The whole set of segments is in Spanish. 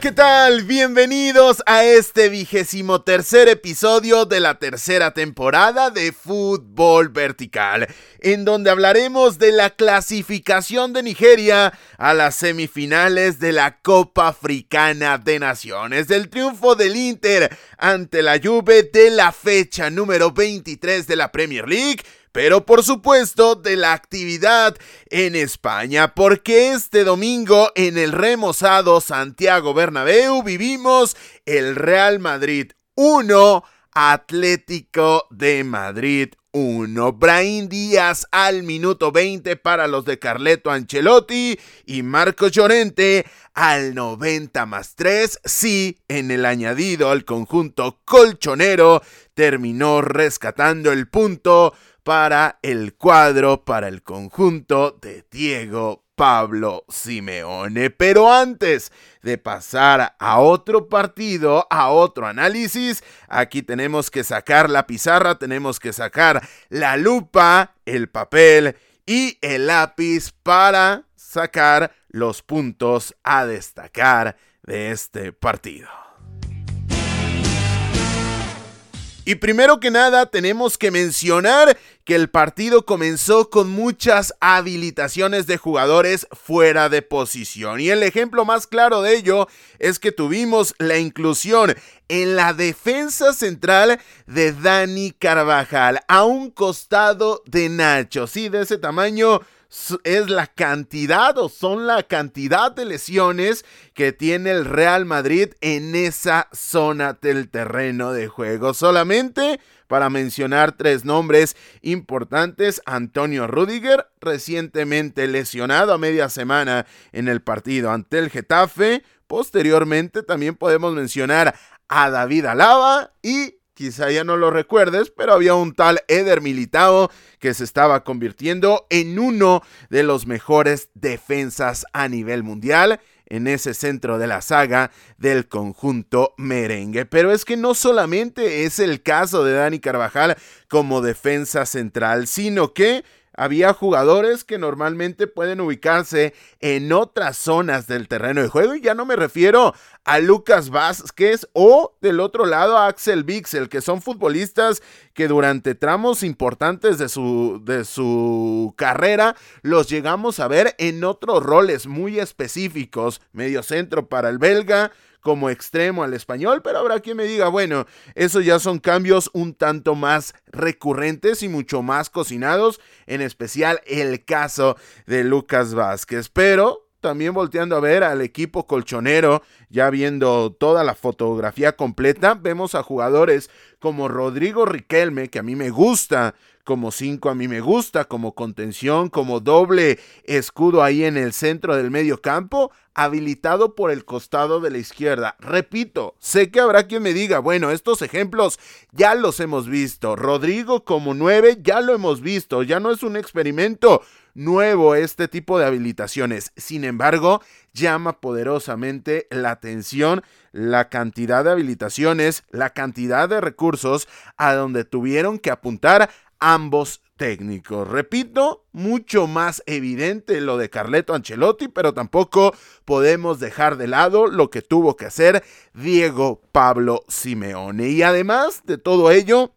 ¿Qué tal? Bienvenidos a este vigésimo tercer episodio de la tercera temporada de Fútbol Vertical, en donde hablaremos de la clasificación de Nigeria a las semifinales de la Copa Africana de Naciones, del triunfo del Inter ante la Juve de la fecha número 23 de la Premier League pero por supuesto de la actividad en España, porque este domingo en el remozado Santiago Bernabéu vivimos el Real Madrid 1, Atlético de Madrid 1. Brain Díaz al minuto 20 para los de Carleto Ancelotti y Marco Llorente al 90 más 3. Sí, en el añadido al conjunto colchonero terminó rescatando el punto para el cuadro, para el conjunto de Diego Pablo Simeone. Pero antes de pasar a otro partido, a otro análisis, aquí tenemos que sacar la pizarra, tenemos que sacar la lupa, el papel y el lápiz para sacar los puntos a destacar de este partido. Y primero que nada tenemos que mencionar que el partido comenzó con muchas habilitaciones de jugadores fuera de posición. Y el ejemplo más claro de ello es que tuvimos la inclusión en la defensa central de Dani Carvajal a un costado de Nacho. Sí, de ese tamaño es la cantidad o son la cantidad de lesiones que tiene el Real Madrid en esa zona del terreno de juego. Solamente para mencionar tres nombres importantes, Antonio Rudiger, recientemente lesionado a media semana en el partido ante el Getafe. Posteriormente también podemos mencionar a David Alaba y quizá ya no lo recuerdes, pero había un tal Eder Militao que se estaba convirtiendo en uno de los mejores defensas a nivel mundial en ese centro de la saga del conjunto merengue. Pero es que no solamente es el caso de Dani Carvajal como defensa central, sino que había jugadores que normalmente pueden ubicarse en otras zonas del terreno de juego y ya no me refiero a Lucas Vázquez o del otro lado a Axel Bixel, que son futbolistas que durante tramos importantes de su, de su carrera los llegamos a ver en otros roles muy específicos, medio centro para el belga, como extremo al español, pero habrá quien me diga, bueno, esos ya son cambios un tanto más recurrentes y mucho más cocinados, en especial el caso de Lucas Vázquez, pero también volteando a ver al equipo colchonero, ya viendo toda la fotografía completa, vemos a jugadores como Rodrigo Riquelme, que a mí me gusta como 5 a mí me gusta, como contención, como doble escudo ahí en el centro del medio campo, habilitado por el costado de la izquierda. Repito, sé que habrá quien me diga, bueno, estos ejemplos ya los hemos visto. Rodrigo como 9 ya lo hemos visto, ya no es un experimento nuevo este tipo de habilitaciones. Sin embargo, llama poderosamente la atención la cantidad de habilitaciones, la cantidad de recursos a donde tuvieron que apuntar ambos técnicos. Repito, mucho más evidente lo de Carleto Ancelotti, pero tampoco podemos dejar de lado lo que tuvo que hacer Diego Pablo Simeone. Y además de todo ello,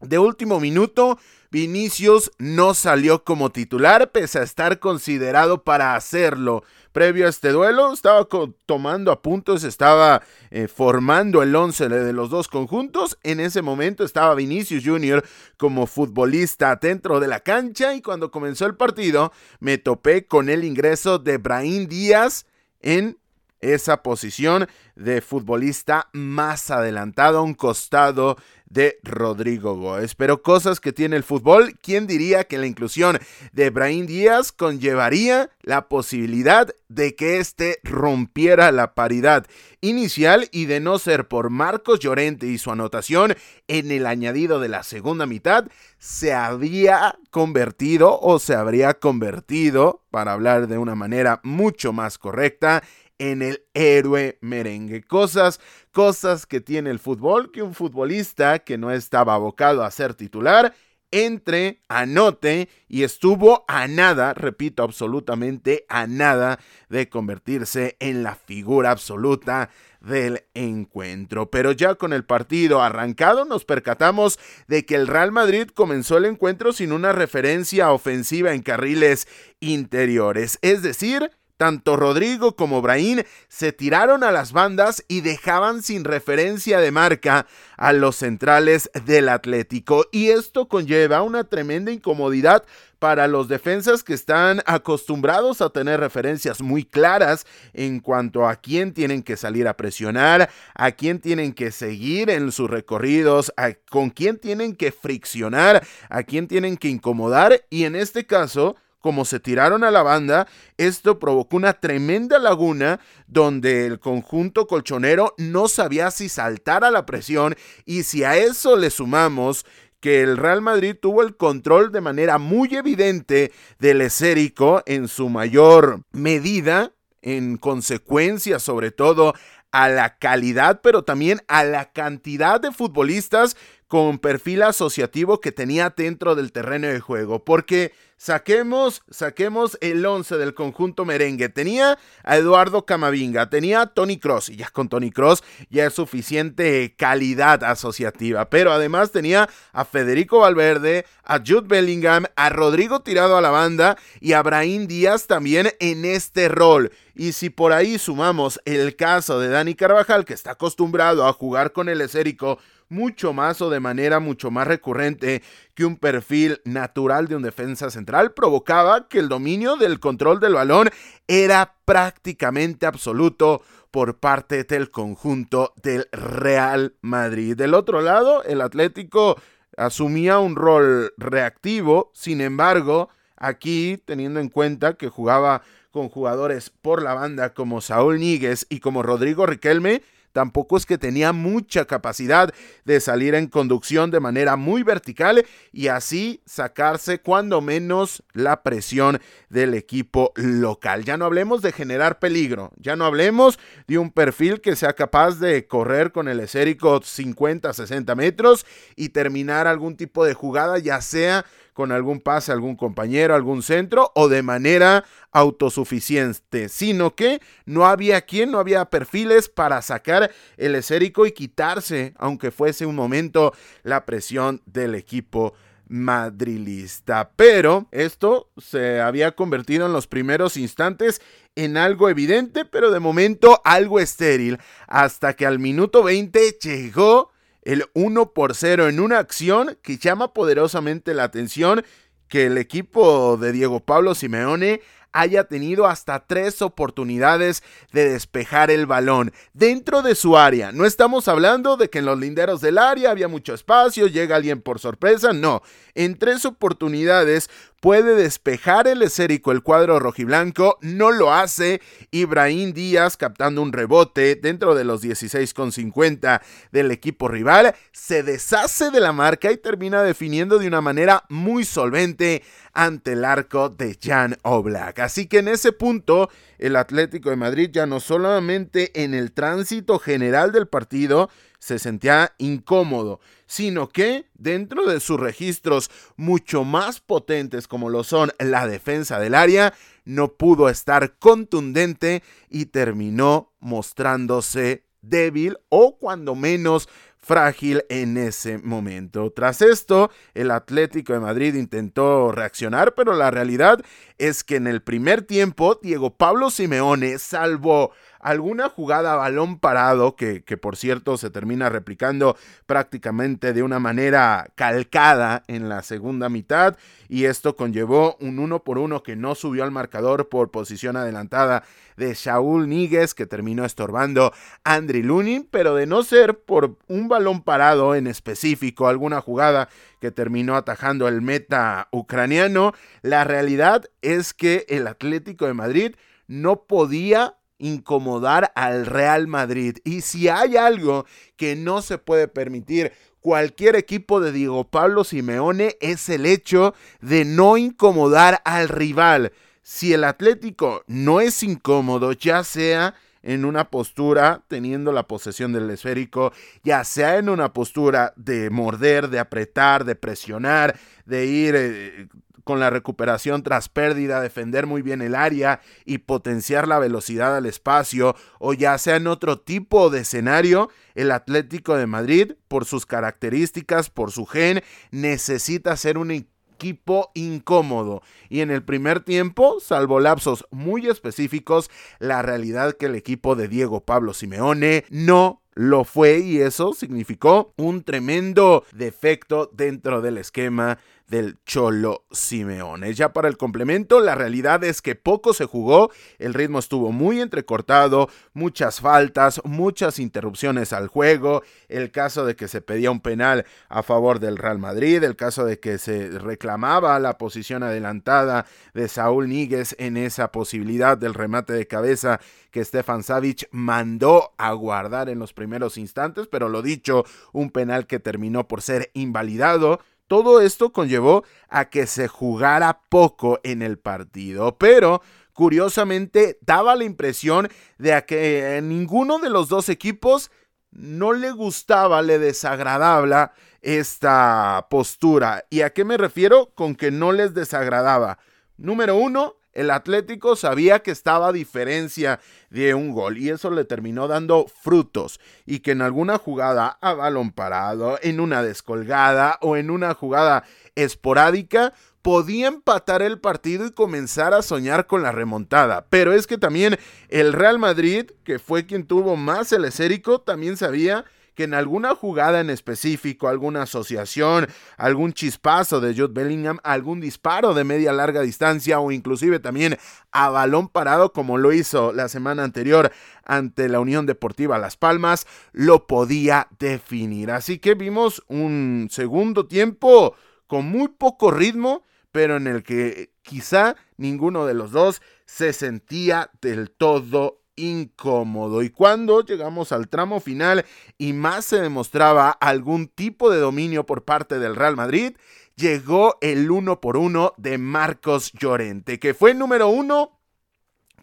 de último minuto, Vinicius no salió como titular pese a estar considerado para hacerlo. Previo a este duelo estaba tomando apuntes, estaba eh, formando el once de los dos conjuntos. En ese momento estaba Vinicius Jr. como futbolista dentro de la cancha y cuando comenzó el partido me topé con el ingreso de Brahim Díaz en esa posición de futbolista más adelantado a un costado de Rodrigo Góez. Pero cosas que tiene el fútbol, ¿quién diría que la inclusión de Brahim Díaz conllevaría la posibilidad de que éste rompiera la paridad inicial y de no ser por Marcos Llorente y su anotación en el añadido de la segunda mitad, se habría convertido o se habría convertido, para hablar de una manera mucho más correcta, en el héroe merengue. Cosas, cosas que tiene el fútbol, que un futbolista que no estaba abocado a ser titular, entre, anote y estuvo a nada, repito, absolutamente a nada de convertirse en la figura absoluta del encuentro. Pero ya con el partido arrancado nos percatamos de que el Real Madrid comenzó el encuentro sin una referencia ofensiva en carriles interiores, es decir, tanto Rodrigo como Brahim se tiraron a las bandas y dejaban sin referencia de marca a los centrales del Atlético. Y esto conlleva una tremenda incomodidad para los defensas que están acostumbrados a tener referencias muy claras en cuanto a quién tienen que salir a presionar, a quién tienen que seguir en sus recorridos, a con quién tienen que friccionar, a quién tienen que incomodar y en este caso como se tiraron a la banda, esto provocó una tremenda laguna donde el conjunto colchonero no sabía si saltar a la presión y si a eso le sumamos que el Real Madrid tuvo el control de manera muy evidente del esérico en su mayor medida, en consecuencia sobre todo a la calidad, pero también a la cantidad de futbolistas con perfil asociativo que tenía dentro del terreno de juego. Porque saquemos, saquemos el 11 del conjunto merengue. Tenía a Eduardo Camavinga, tenía a Tony Cross, y ya con Tony Cross ya es suficiente calidad asociativa. Pero además tenía a Federico Valverde, a Jude Bellingham, a Rodrigo tirado a la banda y a Brahim Díaz también en este rol. Y si por ahí sumamos el caso de Dani Carvajal, que está acostumbrado a jugar con el esérico mucho más o de manera mucho más recurrente que un perfil natural de un defensa central, provocaba que el dominio del control del balón era prácticamente absoluto por parte del conjunto del Real Madrid. Del otro lado, el Atlético asumía un rol reactivo, sin embargo, aquí teniendo en cuenta que jugaba con jugadores por la banda como Saúl Níguez y como Rodrigo Riquelme, tampoco es que tenía mucha capacidad de salir en conducción de manera muy vertical y así sacarse cuando menos la presión del equipo local. Ya no hablemos de generar peligro, ya no hablemos de un perfil que sea capaz de correr con el esérico 50, 60 metros y terminar algún tipo de jugada, ya sea con algún pase, algún compañero, algún centro o de manera autosuficiente, sino que no había quien, no había perfiles para sacar el esérico y quitarse, aunque fuese un momento, la presión del equipo madrilista. Pero esto se había convertido en los primeros instantes en algo evidente, pero de momento algo estéril, hasta que al minuto 20 llegó el 1 por 0 en una acción que llama poderosamente la atención que el equipo de Diego Pablo Simeone haya tenido hasta tres oportunidades de despejar el balón dentro de su área. No estamos hablando de que en los linderos del área había mucho espacio, llega alguien por sorpresa, no. En tres oportunidades puede despejar el esérico el cuadro rojiblanco, no lo hace Ibrahim Díaz captando un rebote dentro de los 16,50 del equipo rival, se deshace de la marca y termina definiendo de una manera muy solvente ante el arco de Jan Oblak. Así que en ese punto el Atlético de Madrid ya no solamente en el tránsito general del partido, se sentía incómodo, sino que dentro de sus registros mucho más potentes como lo son la defensa del área, no pudo estar contundente y terminó mostrándose débil o cuando menos frágil en ese momento. Tras esto, el Atlético de Madrid intentó reaccionar, pero la realidad es que en el primer tiempo Diego Pablo Simeone salvó alguna jugada a balón parado, que, que, por cierto se termina replicando prácticamente de una manera calcada en la segunda mitad, y esto conllevó un uno por uno que no subió al marcador por posición adelantada de Shaul Níguez, que terminó estorbando a Andriy Lunin, pero de no ser por un balón parado en específico, alguna jugada que terminó atajando el meta ucraniano, la realidad es que el Atlético de Madrid no podía incomodar al Real Madrid. Y si hay algo que no se puede permitir cualquier equipo de Diego Pablo Simeone es el hecho de no incomodar al rival. Si el Atlético no es incómodo, ya sea en una postura teniendo la posesión del esférico, ya sea en una postura de morder, de apretar, de presionar, de ir eh, con la recuperación tras pérdida, defender muy bien el área y potenciar la velocidad al espacio, o ya sea en otro tipo de escenario, el Atlético de Madrid, por sus características, por su gen, necesita ser un equipo incómodo. Y en el primer tiempo, salvo lapsos muy específicos, la realidad que el equipo de Diego Pablo Simeone no lo fue y eso significó un tremendo defecto dentro del esquema del Cholo Simeone. Ya para el complemento, la realidad es que poco se jugó, el ritmo estuvo muy entrecortado, muchas faltas, muchas interrupciones al juego, el caso de que se pedía un penal a favor del Real Madrid, el caso de que se reclamaba la posición adelantada de Saúl Níguez en esa posibilidad del remate de cabeza que Stefan Savic mandó a guardar en los primeros instantes, pero lo dicho, un penal que terminó por ser invalidado. Todo esto conllevó a que se jugara poco en el partido, pero curiosamente daba la impresión de que ninguno de los dos equipos no le gustaba, le desagradaba esta postura. ¿Y a qué me refiero con que no les desagradaba? Número uno, el Atlético sabía que estaba a diferencia de un gol y eso le terminó dando frutos y que en alguna jugada a balón parado, en una descolgada o en una jugada esporádica podía empatar el partido y comenzar a soñar con la remontada. Pero es que también el Real Madrid, que fue quien tuvo más el esérico, también sabía que en alguna jugada en específico, alguna asociación, algún chispazo de Jude Bellingham, algún disparo de media larga distancia o inclusive también a balón parado como lo hizo la semana anterior ante la Unión Deportiva Las Palmas, lo podía definir. Así que vimos un segundo tiempo con muy poco ritmo, pero en el que quizá ninguno de los dos se sentía del todo incómodo. Y cuando llegamos al tramo final y más se demostraba algún tipo de dominio por parte del Real Madrid, llegó el uno por uno de Marcos Llorente, que fue número uno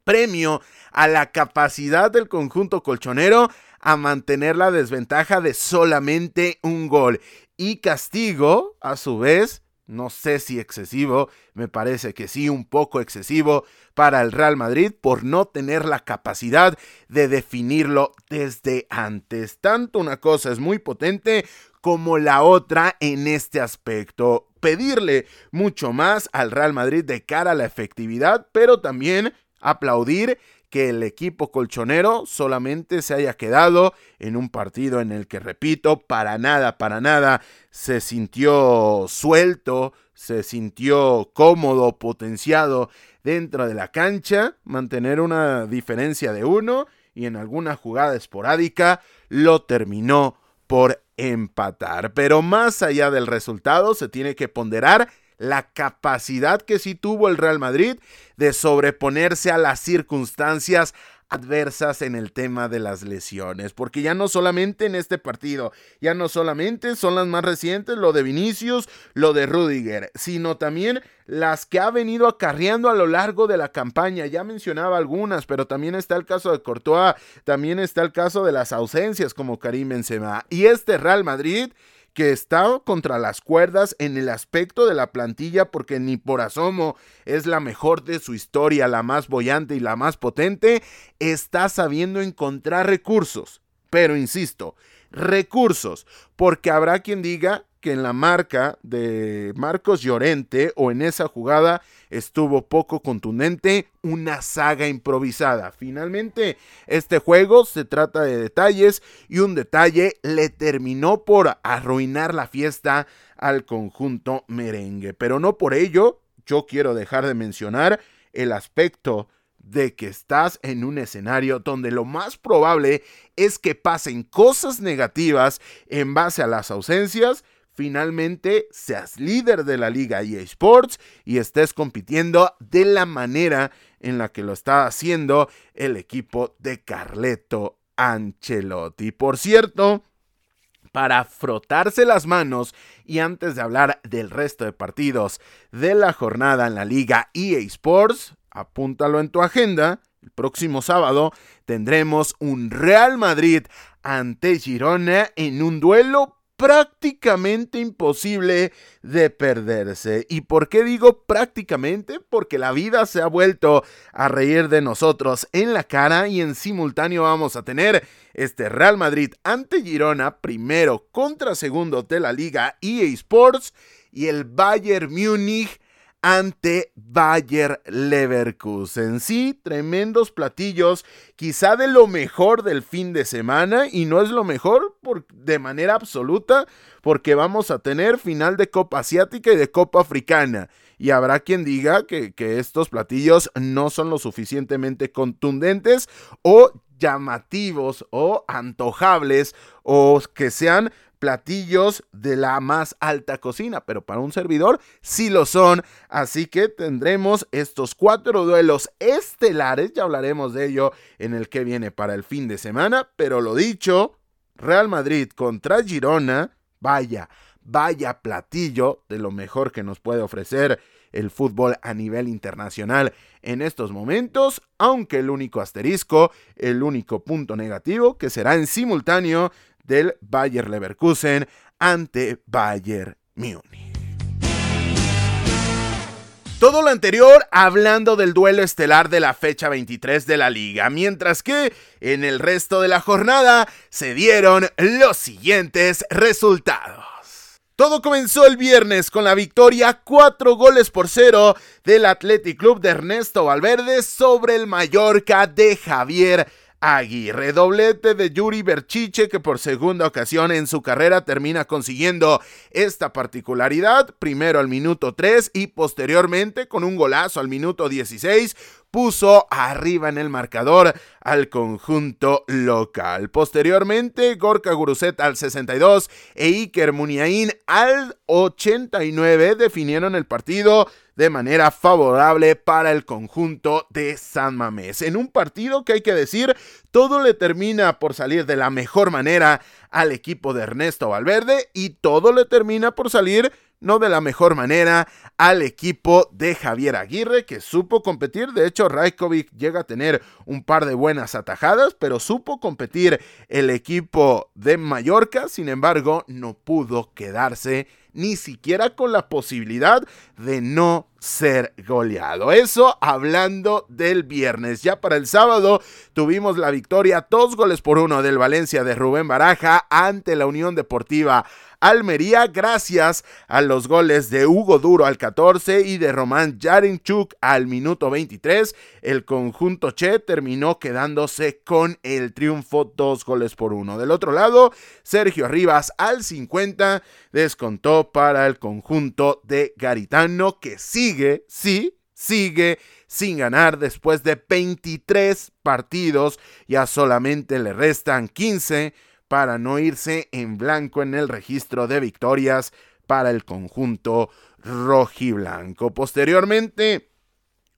premio a la capacidad del conjunto colchonero a mantener la desventaja de solamente un gol y castigo, a su vez, no sé si excesivo, me parece que sí, un poco excesivo para el Real Madrid por no tener la capacidad de definirlo desde antes. Tanto una cosa es muy potente como la otra en este aspecto. Pedirle mucho más al Real Madrid de cara a la efectividad, pero también aplaudir que el equipo colchonero solamente se haya quedado en un partido en el que, repito, para nada, para nada se sintió suelto, se sintió cómodo, potenciado dentro de la cancha, mantener una diferencia de uno y en alguna jugada esporádica lo terminó por empatar. Pero más allá del resultado, se tiene que ponderar la capacidad que sí tuvo el Real Madrid de sobreponerse a las circunstancias adversas en el tema de las lesiones, porque ya no solamente en este partido, ya no solamente son las más recientes, lo de Vinicius, lo de Rudiger, sino también las que ha venido acarreando a lo largo de la campaña. Ya mencionaba algunas, pero también está el caso de Courtois, también está el caso de las ausencias como Karim Benzema. Y este Real Madrid que está contra las cuerdas en el aspecto de la plantilla porque ni por asomo es la mejor de su historia, la más bollante y la más potente, está sabiendo encontrar recursos. Pero insisto, recursos, porque habrá quien diga que en la marca de Marcos Llorente o en esa jugada estuvo poco contundente, una saga improvisada. Finalmente, este juego se trata de detalles y un detalle le terminó por arruinar la fiesta al conjunto merengue. Pero no por ello, yo quiero dejar de mencionar el aspecto de que estás en un escenario donde lo más probable es que pasen cosas negativas en base a las ausencias, finalmente seas líder de la liga EA Sports y estés compitiendo de la manera en la que lo está haciendo el equipo de Carleto Ancelotti. Por cierto, para frotarse las manos y antes de hablar del resto de partidos de la jornada en la liga EA Sports, apúntalo en tu agenda. El próximo sábado tendremos un Real Madrid ante Girona en un duelo prácticamente imposible de perderse. ¿Y por qué digo prácticamente? Porque la vida se ha vuelto a reír de nosotros en la cara y en simultáneo vamos a tener este Real Madrid ante Girona, primero contra segundo de la liga EA Sports y el Bayern Múnich ante Bayer Leverkusen. Sí, tremendos platillos, quizá de lo mejor del fin de semana y no es lo mejor por, de manera absoluta porque vamos a tener final de Copa Asiática y de Copa Africana. Y habrá quien diga que, que estos platillos no son lo suficientemente contundentes o llamativos o antojables o que sean platillos de la más alta cocina, pero para un servidor sí lo son. Así que tendremos estos cuatro duelos estelares, ya hablaremos de ello en el que viene para el fin de semana, pero lo dicho, Real Madrid contra Girona, vaya, vaya platillo de lo mejor que nos puede ofrecer el fútbol a nivel internacional en estos momentos, aunque el único asterisco, el único punto negativo que será en simultáneo del Bayer Leverkusen ante Bayern Múnich. Todo lo anterior hablando del duelo estelar de la fecha 23 de la liga, mientras que en el resto de la jornada se dieron los siguientes resultados. Todo comenzó el viernes con la victoria 4 goles por 0 del Athletic Club de Ernesto Valverde sobre el Mallorca de Javier Aguirre. Doblete de Yuri Berchiche que por segunda ocasión en su carrera termina consiguiendo esta particularidad. Primero al minuto 3 y posteriormente con un golazo al minuto 16 puso arriba en el marcador al conjunto local. Posteriormente, Gorka Guruset al 62 e Iker Muniain al 89 definieron el partido de manera favorable para el conjunto de San Mamés. En un partido que hay que decir, todo le termina por salir de la mejor manera al equipo de Ernesto Valverde y todo le termina por salir no de la mejor manera al equipo de Javier Aguirre, que supo competir. De hecho, Rajkovic llega a tener un par de buenas atajadas, pero supo competir el equipo de Mallorca. Sin embargo, no pudo quedarse ni siquiera con la posibilidad de no ser goleado. Eso hablando del viernes. Ya para el sábado tuvimos la victoria, dos goles por uno del Valencia de Rubén Baraja ante la Unión Deportiva Almería gracias a los goles de Hugo Duro al 14 y de Román Yarinchuk al minuto 23. El conjunto Che terminó quedándose con el triunfo dos goles por uno. Del otro lado, Sergio Rivas al 50 descontó para el conjunto de Garitano que sigue, sí, sigue sin ganar después de 23 partidos. Ya solamente le restan 15 para no irse en blanco en el registro de victorias para el conjunto rojiblanco. Posteriormente,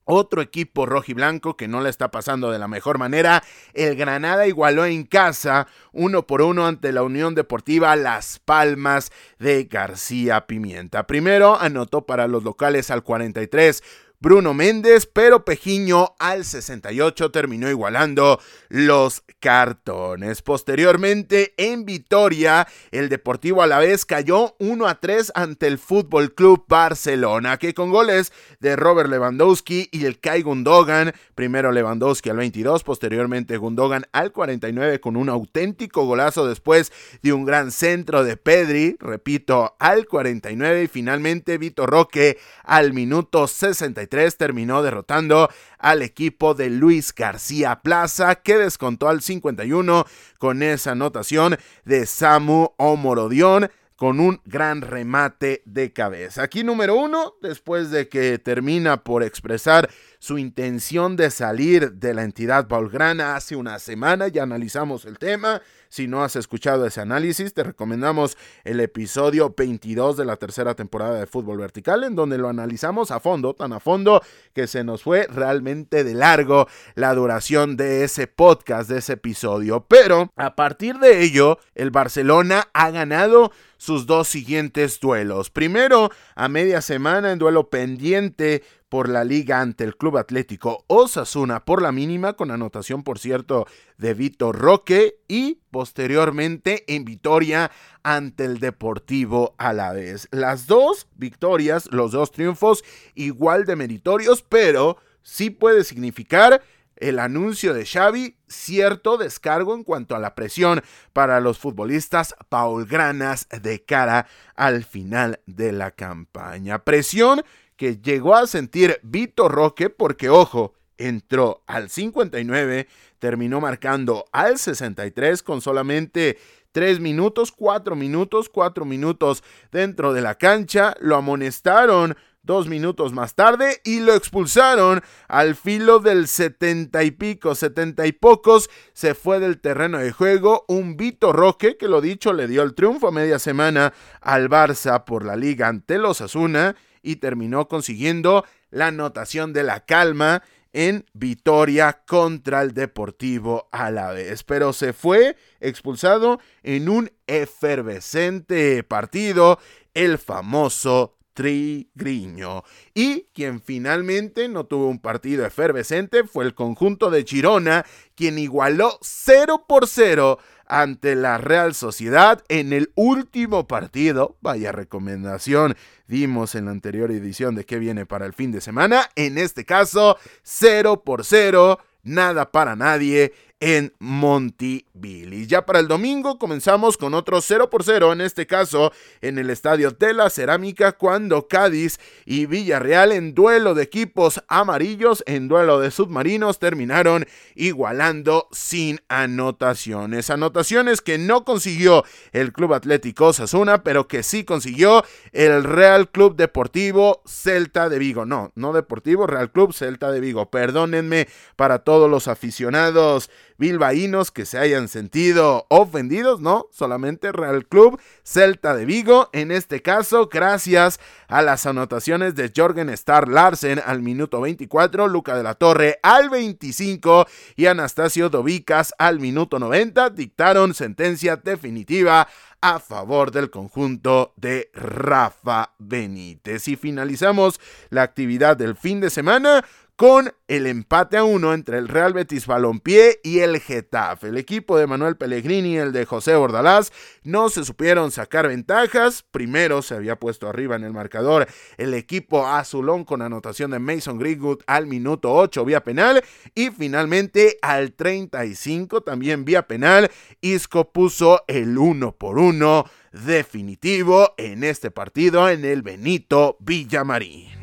otro equipo rojiblanco que no le está pasando de la mejor manera, el Granada igualó en casa uno por uno ante la Unión Deportiva Las Palmas de García Pimienta. Primero anotó para los locales al 43 Bruno Méndez, pero Pejiño al 68 terminó igualando los cartones. Posteriormente, en Vitoria, el Deportivo Alavés cayó 1 a 3 ante el Fútbol Club Barcelona, que con goles de Robert Lewandowski y el Kai Gundogan, primero Lewandowski al 22, posteriormente Gundogan al 49 con un auténtico golazo después de un gran centro de Pedri, repito, al 49 y finalmente Vito Roque al minuto 63 terminó derrotando al equipo de Luis García Plaza que descontó al 51 con esa anotación de Samu Omorodión con un gran remate de cabeza. Aquí número uno, después de que termina por expresar su intención de salir de la entidad Paulgrana hace una semana, ya analizamos el tema. Si no has escuchado ese análisis, te recomendamos el episodio 22 de la tercera temporada de Fútbol Vertical, en donde lo analizamos a fondo, tan a fondo que se nos fue realmente de largo la duración de ese podcast, de ese episodio. Pero a partir de ello, el Barcelona ha ganado sus dos siguientes duelos. Primero, a media semana en duelo pendiente por la liga ante el Club Atlético Osasuna por la mínima, con anotación por cierto de Vitor Roque y posteriormente en victoria ante el Deportivo Alavés. Las dos victorias, los dos triunfos igual de meritorios, pero sí puede significar el anuncio de Xavi cierto descargo en cuanto a la presión para los futbolistas paulgranas de cara al final de la campaña. Presión que llegó a sentir Vito Roque porque, ojo, entró al 59, terminó marcando al 63 con solamente 3 minutos, 4 minutos, 4 minutos dentro de la cancha, lo amonestaron dos minutos más tarde y lo expulsaron al filo del setenta y pico, setenta y pocos, se fue del terreno de juego un Vito Roque que lo dicho le dio el triunfo a media semana al Barça por la liga ante los Asuna y terminó consiguiendo la anotación de la calma en Vitoria contra el Deportivo vez. Pero se fue expulsado en un efervescente partido, el famoso Trigriño. Y quien finalmente no tuvo un partido efervescente fue el conjunto de Girona, quien igualó 0 por 0 ante la Real Sociedad en el último partido. Vaya recomendación dimos en la anterior edición de qué viene para el fin de semana. En este caso, 0 por 0, nada para nadie en Montiville. Ya para el domingo comenzamos con otro 0 por 0, en este caso en el Estadio de la Cerámica, cuando Cádiz y Villarreal en duelo de equipos amarillos, en duelo de submarinos, terminaron igualando sin anotaciones. Anotaciones que no consiguió el Club Atlético Sasuna, pero que sí consiguió el Real Club Deportivo Celta de Vigo. No, no Deportivo, Real Club Celta de Vigo. Perdónenme para todos los aficionados bilbaínos que se hayan sentido ofendidos, no, solamente Real Club Celta de Vigo, en este caso gracias a las anotaciones de Jorgen Star Larsen al minuto 24, Luca de la Torre al 25 y Anastasio Dovicas al minuto 90 dictaron sentencia definitiva a favor del conjunto de Rafa Benítez. Y finalizamos la actividad del fin de semana con el empate a uno entre el Real Betis Balompié y el Getafe. El equipo de Manuel Pellegrini y el de José Bordalás no se supieron sacar ventajas. Primero se había puesto arriba en el marcador el equipo azulón con anotación de Mason Greenwood al minuto 8 vía penal y finalmente al 35 también vía penal Isco puso el 1 por 1 definitivo en este partido en el Benito Villamarín.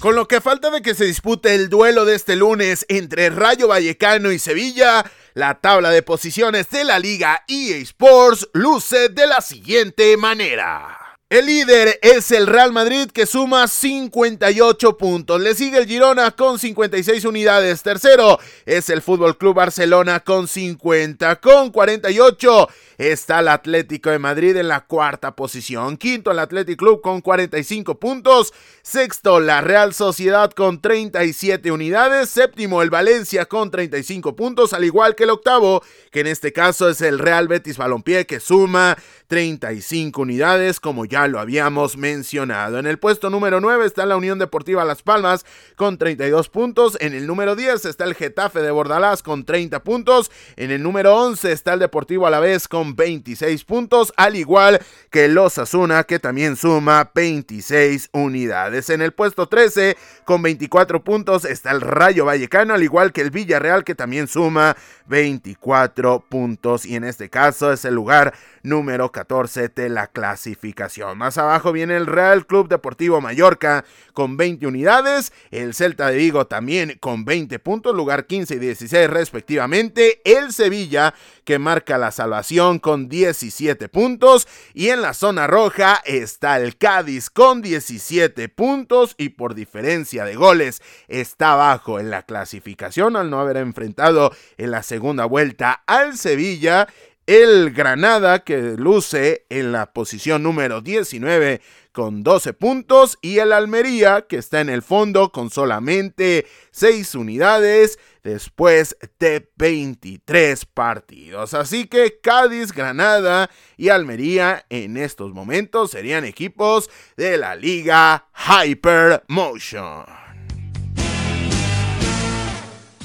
Con lo que falta de que se dispute el duelo de este lunes entre Rayo Vallecano y Sevilla, la tabla de posiciones de la liga EA Sports luce de la siguiente manera. El líder es el Real Madrid que suma 58 puntos. Le sigue el Girona con 56 unidades. Tercero es el Fútbol Club Barcelona con 50. Con 48 está el Atlético de Madrid en la cuarta posición. Quinto el Atlético Club con 45 puntos. Sexto la Real Sociedad con 37 unidades. Séptimo el Valencia con 35 puntos, al igual que el octavo, que en este caso es el Real Betis Balompié que suma 35 unidades, como ya lo habíamos mencionado. En el puesto número 9 está la Unión Deportiva Las Palmas con 32 puntos. En el número 10 está el Getafe de Bordalás con 30 puntos. En el número 11 está el Deportivo Alavés con 26 puntos, al igual que el Osasuna que también suma 26 unidades. En el puesto 13 con 24 puntos está el Rayo Vallecano, al igual que el Villarreal que también suma 24 puntos y en este caso es el lugar número 14 de la clasificación. Más abajo viene el Real Club Deportivo Mallorca con 20 unidades, el Celta de Vigo también con 20 puntos, lugar 15 y 16 respectivamente, el Sevilla que marca la salvación con 17 puntos y en la zona roja está el Cádiz con 17 puntos y por diferencia de goles está abajo en la clasificación al no haber enfrentado en la segunda vuelta al Sevilla el Granada que luce en la posición número 19 con 12 puntos y el Almería que está en el fondo con solamente 6 unidades después de 23 partidos. Así que Cádiz, Granada y Almería en estos momentos serían equipos de la liga Hypermotion.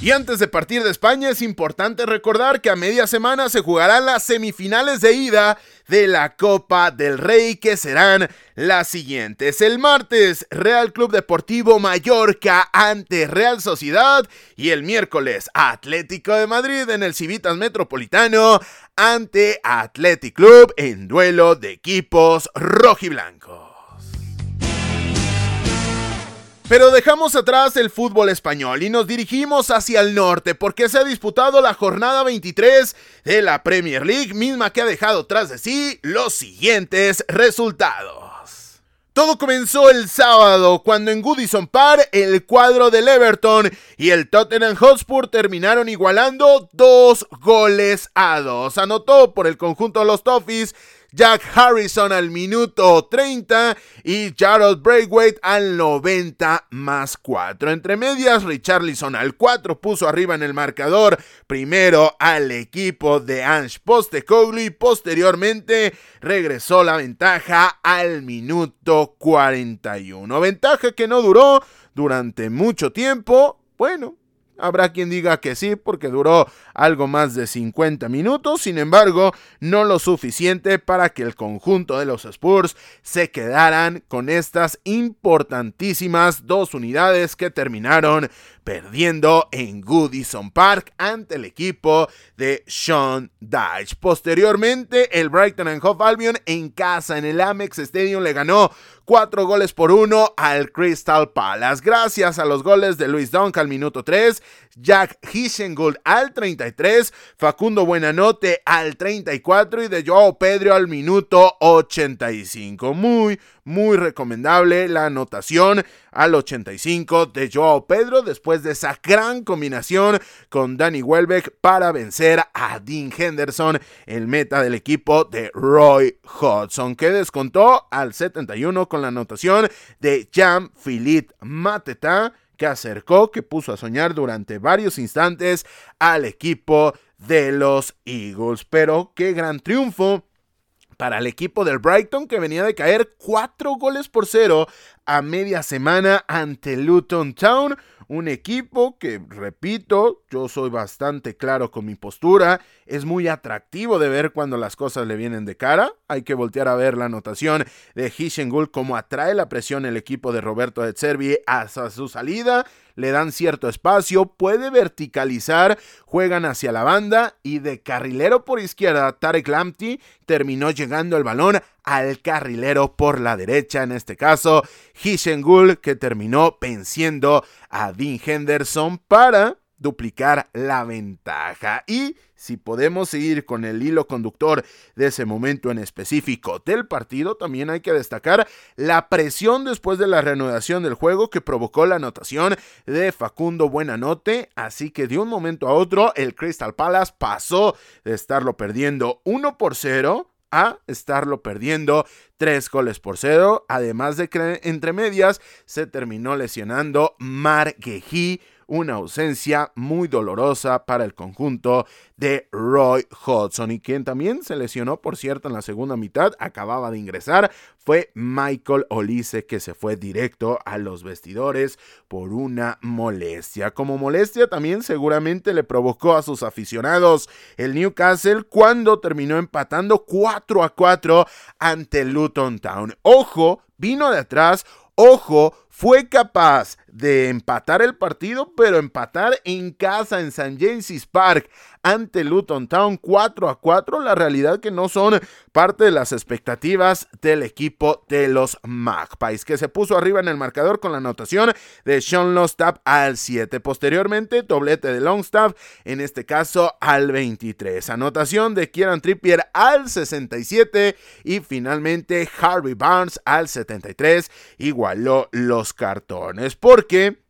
Y antes de partir de España es importante recordar que a media semana se jugarán las semifinales de ida de la Copa del Rey que serán las siguientes. El martes Real Club Deportivo Mallorca ante Real Sociedad y el miércoles Atlético de Madrid en el Civitas Metropolitano ante Athletic Club en duelo de equipos rojiblancos. Pero dejamos atrás el fútbol español y nos dirigimos hacia el norte porque se ha disputado la jornada 23 de la Premier League, misma que ha dejado tras de sí los siguientes resultados. Todo comenzó el sábado cuando en Goodison Park el cuadro del Everton y el Tottenham Hotspur terminaron igualando dos goles a dos. Anotó por el conjunto de los Toffees Jack Harrison al minuto 30 y Jarrod Braithwaite al 90 más 4. Entre medias, Richarlison al 4 puso arriba en el marcador primero al equipo de Ange Postecoglou y posteriormente regresó la ventaja al minuto 41. Ventaja que no duró durante mucho tiempo. Bueno, Habrá quien diga que sí porque duró algo más de 50 minutos, sin embargo, no lo suficiente para que el conjunto de los Spurs se quedaran con estas importantísimas dos unidades que terminaron perdiendo en Goodison Park ante el equipo de Sean Dyche. Posteriormente, el Brighton and Hove Albion en casa en el Amex Stadium le ganó cuatro goles por uno al Crystal Palace. Gracias a los goles de Luis Dunk al minuto 3, Jack Hishengold al 33, Facundo Buenanote al 34 y de Joao Pedro al minuto 85. Muy, muy recomendable la anotación al 85 de Joao Pedro después de esa gran combinación con Danny Welbeck para vencer a Dean Henderson, el meta del equipo de Roy Hodgson, que descontó al 71 con la anotación de Jean-Philippe Mateta que acercó, que puso a soñar durante varios instantes al equipo de los Eagles. Pero qué gran triunfo para el equipo del Brighton que venía de caer cuatro goles por cero a media semana ante Luton Town. Un equipo que, repito, yo soy bastante claro con mi postura, es muy atractivo de ver cuando las cosas le vienen de cara. Hay que voltear a ver la anotación de Hishengul, cómo atrae la presión el equipo de Roberto de Cervi hasta su salida le dan cierto espacio, puede verticalizar, juegan hacia la banda y de carrilero por izquierda Tarek Lamptey terminó llegando el balón al carrilero por la derecha, en este caso Hishengul que terminó venciendo a Dean Henderson para duplicar la ventaja. Y si podemos seguir con el hilo conductor de ese momento en específico del partido, también hay que destacar la presión después de la reanudación del juego que provocó la anotación de Facundo Buenanote. Así que de un momento a otro, el Crystal Palace pasó de estarlo perdiendo 1 por 0 a estarlo perdiendo tres goles por cero. Además de que entre medias se terminó lesionando Marguejí una ausencia muy dolorosa para el conjunto de Roy Hodgson y quien también se lesionó, por cierto, en la segunda mitad, acababa de ingresar, fue Michael Olise que se fue directo a los vestidores por una molestia. Como molestia también seguramente le provocó a sus aficionados el Newcastle cuando terminó empatando 4 a 4 ante Luton Town. Ojo, vino de atrás, ojo, fue capaz de empatar el partido, pero empatar en casa en St. James's Park ante Luton Town 4 a 4, la realidad que no son parte de las expectativas del equipo de los Magpies, que se puso arriba en el marcador con la anotación de Sean Longstaff al 7, posteriormente doblete de Longstaff, en este caso al 23, anotación de Kieran Trippier al 67 y finalmente Harvey Barnes al 73 igualó los cartones, porque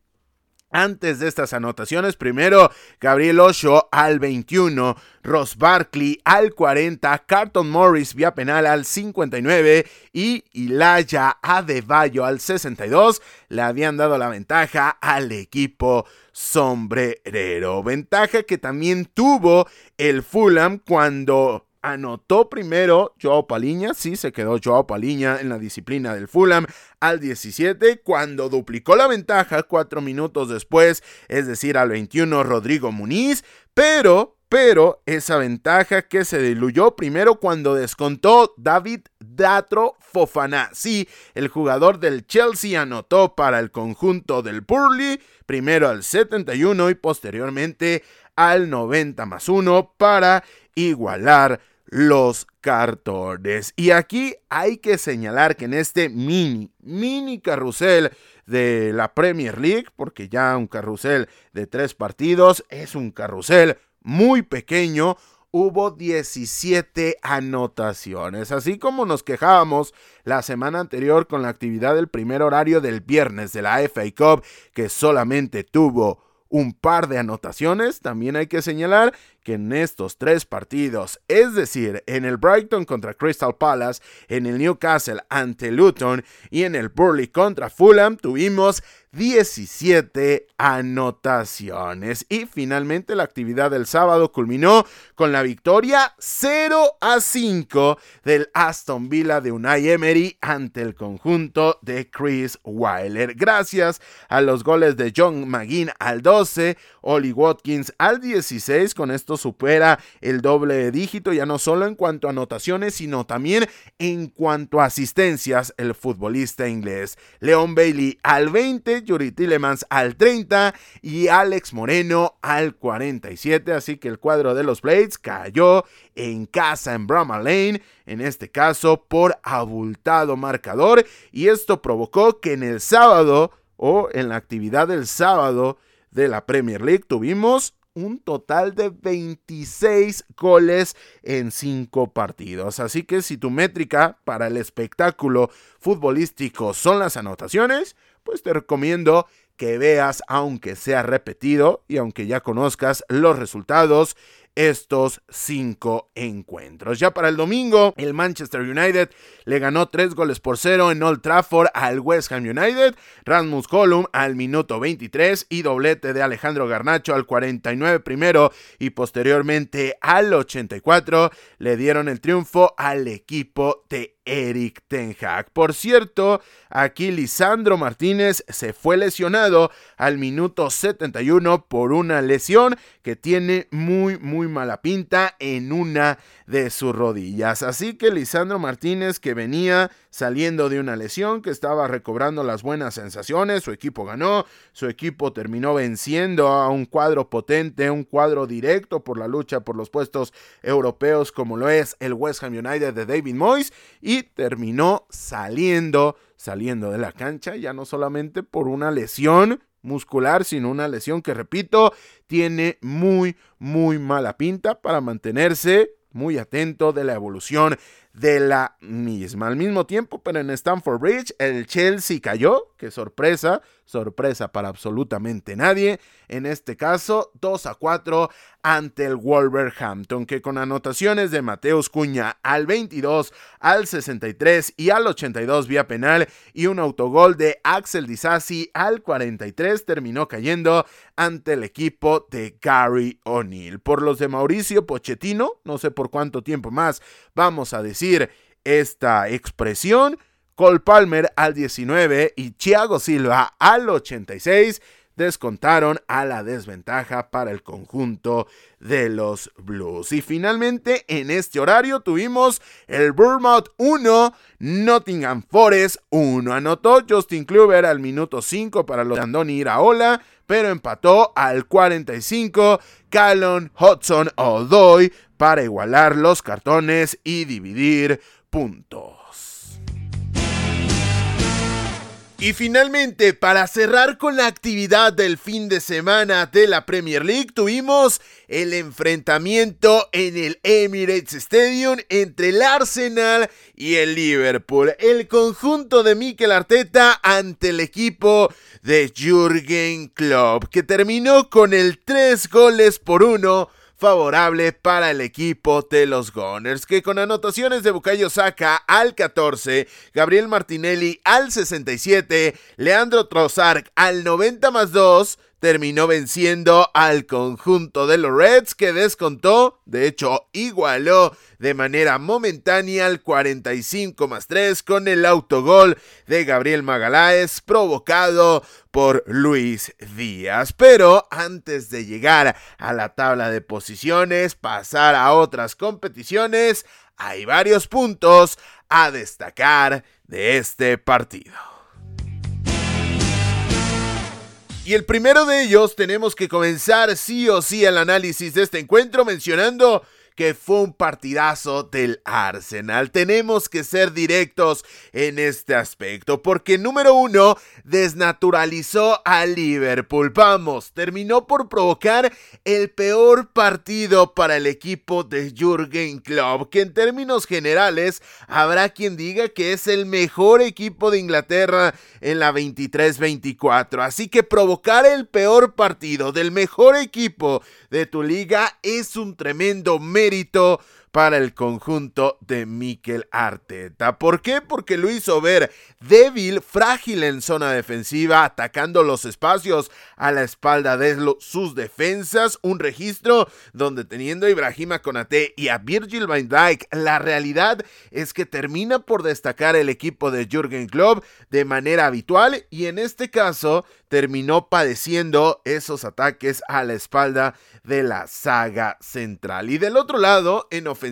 antes de estas anotaciones, primero Gabriel Osho al 21, Ross Barkley al 40, Carton Morris vía penal al 59 y Ilaya Adebayo al 62 le habían dado la ventaja al equipo sombrerero. Ventaja que también tuvo el Fulham cuando anotó primero Joao Paliña, sí se quedó Joao Paliña en la disciplina del Fulham al 17 cuando duplicó la ventaja cuatro minutos después, es decir, al 21 Rodrigo Muniz, pero, pero esa ventaja que se diluyó primero cuando descontó David Datro Fofana. Sí, el jugador del Chelsea anotó para el conjunto del Burley, primero al 71 y posteriormente al 90 más 1 para igualar los cartones. Y aquí hay que señalar que en este mini, mini carrusel de la Premier League, porque ya un carrusel de tres partidos es un carrusel muy pequeño, hubo 17 anotaciones. Así como nos quejábamos la semana anterior con la actividad del primer horario del viernes de la FA Cup, que solamente tuvo un par de anotaciones, también hay que señalar que en estos tres partidos, es decir, en el Brighton contra Crystal Palace, en el Newcastle ante Luton y en el Burley contra Fulham, tuvimos 17 anotaciones. Y finalmente la actividad del sábado culminó con la victoria 0 a 5 del Aston Villa de Unai Emery ante el conjunto de Chris Weiler. Gracias a los goles de John McGinn al 12, Oli Watkins al 16, con esto supera el doble dígito, ya no solo en cuanto a anotaciones, sino también en cuanto a asistencias, el futbolista inglés. Leon Bailey al 20, Yuri Tillemans al 30 y Alex Moreno al 47, así que el cuadro de los Blades cayó en casa en Brahma Lane, en este caso por abultado marcador, y esto provocó que en el sábado o en la actividad del sábado de la Premier League tuvimos un total de 26 goles en 5 partidos. Así que si tu métrica para el espectáculo futbolístico son las anotaciones, pues te recomiendo que veas, aunque sea repetido y aunque ya conozcas los resultados, estos cinco encuentros. Ya para el domingo, el Manchester United le ganó tres goles por cero en Old Trafford al West Ham United, Rasmus Column al minuto 23 y doblete de Alejandro Garnacho al 49 primero y posteriormente al 84 le dieron el triunfo al equipo de Eric Ten Hag. Por cierto, aquí Lisandro Martínez se fue lesionado al minuto 71 por una lesión que tiene muy muy mala pinta en una de sus rodillas. Así que Lisandro Martínez que venía saliendo de una lesión, que estaba recobrando las buenas sensaciones, su equipo ganó, su equipo terminó venciendo a un cuadro potente, un cuadro directo por la lucha por los puestos europeos como lo es el West Ham United de David Moyes y terminó saliendo, saliendo de la cancha ya no solamente por una lesión muscular, sino una lesión que, repito, tiene muy, muy mala pinta para mantenerse muy atento de la evolución de la misma. Al mismo tiempo, pero en Stamford Bridge, el Chelsea cayó, qué sorpresa, sorpresa para absolutamente nadie. En este caso, 2 a 4 ante el Wolverhampton, que con anotaciones de Mateus Cuña al 22, al 63 y al 82 vía penal y un autogol de Axel Disasi al 43 terminó cayendo ante el equipo de Gary O'Neill. Por los de Mauricio Pochettino, no sé por cuánto tiempo más vamos a decir esta expresión, Cole Palmer al 19 y Thiago Silva al 86 descontaron a la desventaja para el conjunto de los Blues. Y finalmente en este horario tuvimos el Bournemouth 1, Nottingham Forest 1. Anotó Justin Kluber al minuto 5 para los Andoni Iraola, pero empató al 45 Callum Hudson O'Doy para igualar los cartones y dividir puntos. Y finalmente, para cerrar con la actividad del fin de semana de la Premier League, tuvimos el enfrentamiento en el Emirates Stadium entre el Arsenal y el Liverpool. El conjunto de Mikel Arteta ante el equipo de Jürgen Klopp, que terminó con el 3 goles por 1 favorable para el equipo de los Gunners, que con anotaciones de Bukayo Saka al 14, Gabriel Martinelli al 67, Leandro Trossard al 90 más 2, terminó venciendo al conjunto de los Reds que descontó, de hecho igualó de manera momentánea al 45 más 3 con el autogol de Gabriel Magaláes provocado por Luis Díaz. Pero antes de llegar a la tabla de posiciones, pasar a otras competiciones, hay varios puntos a destacar de este partido. Y el primero de ellos tenemos que comenzar sí o sí el análisis de este encuentro mencionando que fue un partidazo del Arsenal. Tenemos que ser directos en este aspecto, porque número uno, desnaturalizó a Liverpool. Vamos, terminó por provocar el peor partido para el equipo de Jürgen Klopp, que en términos generales habrá quien diga que es el mejor equipo de Inglaterra en la 23-24. Así que provocar el peor partido del mejor equipo de tu liga es un tremendo mérito merito para el conjunto de Mikel Arteta. ¿Por qué? Porque lo hizo ver débil, frágil en zona defensiva, atacando los espacios a la espalda de sus defensas. Un registro donde teniendo a Ibrahima Konate y a Virgil van Dijk, la realidad es que termina por destacar el equipo de Jürgen Klopp de manera habitual y en este caso terminó padeciendo esos ataques a la espalda de la saga central. Y del otro lado, en ofensiva,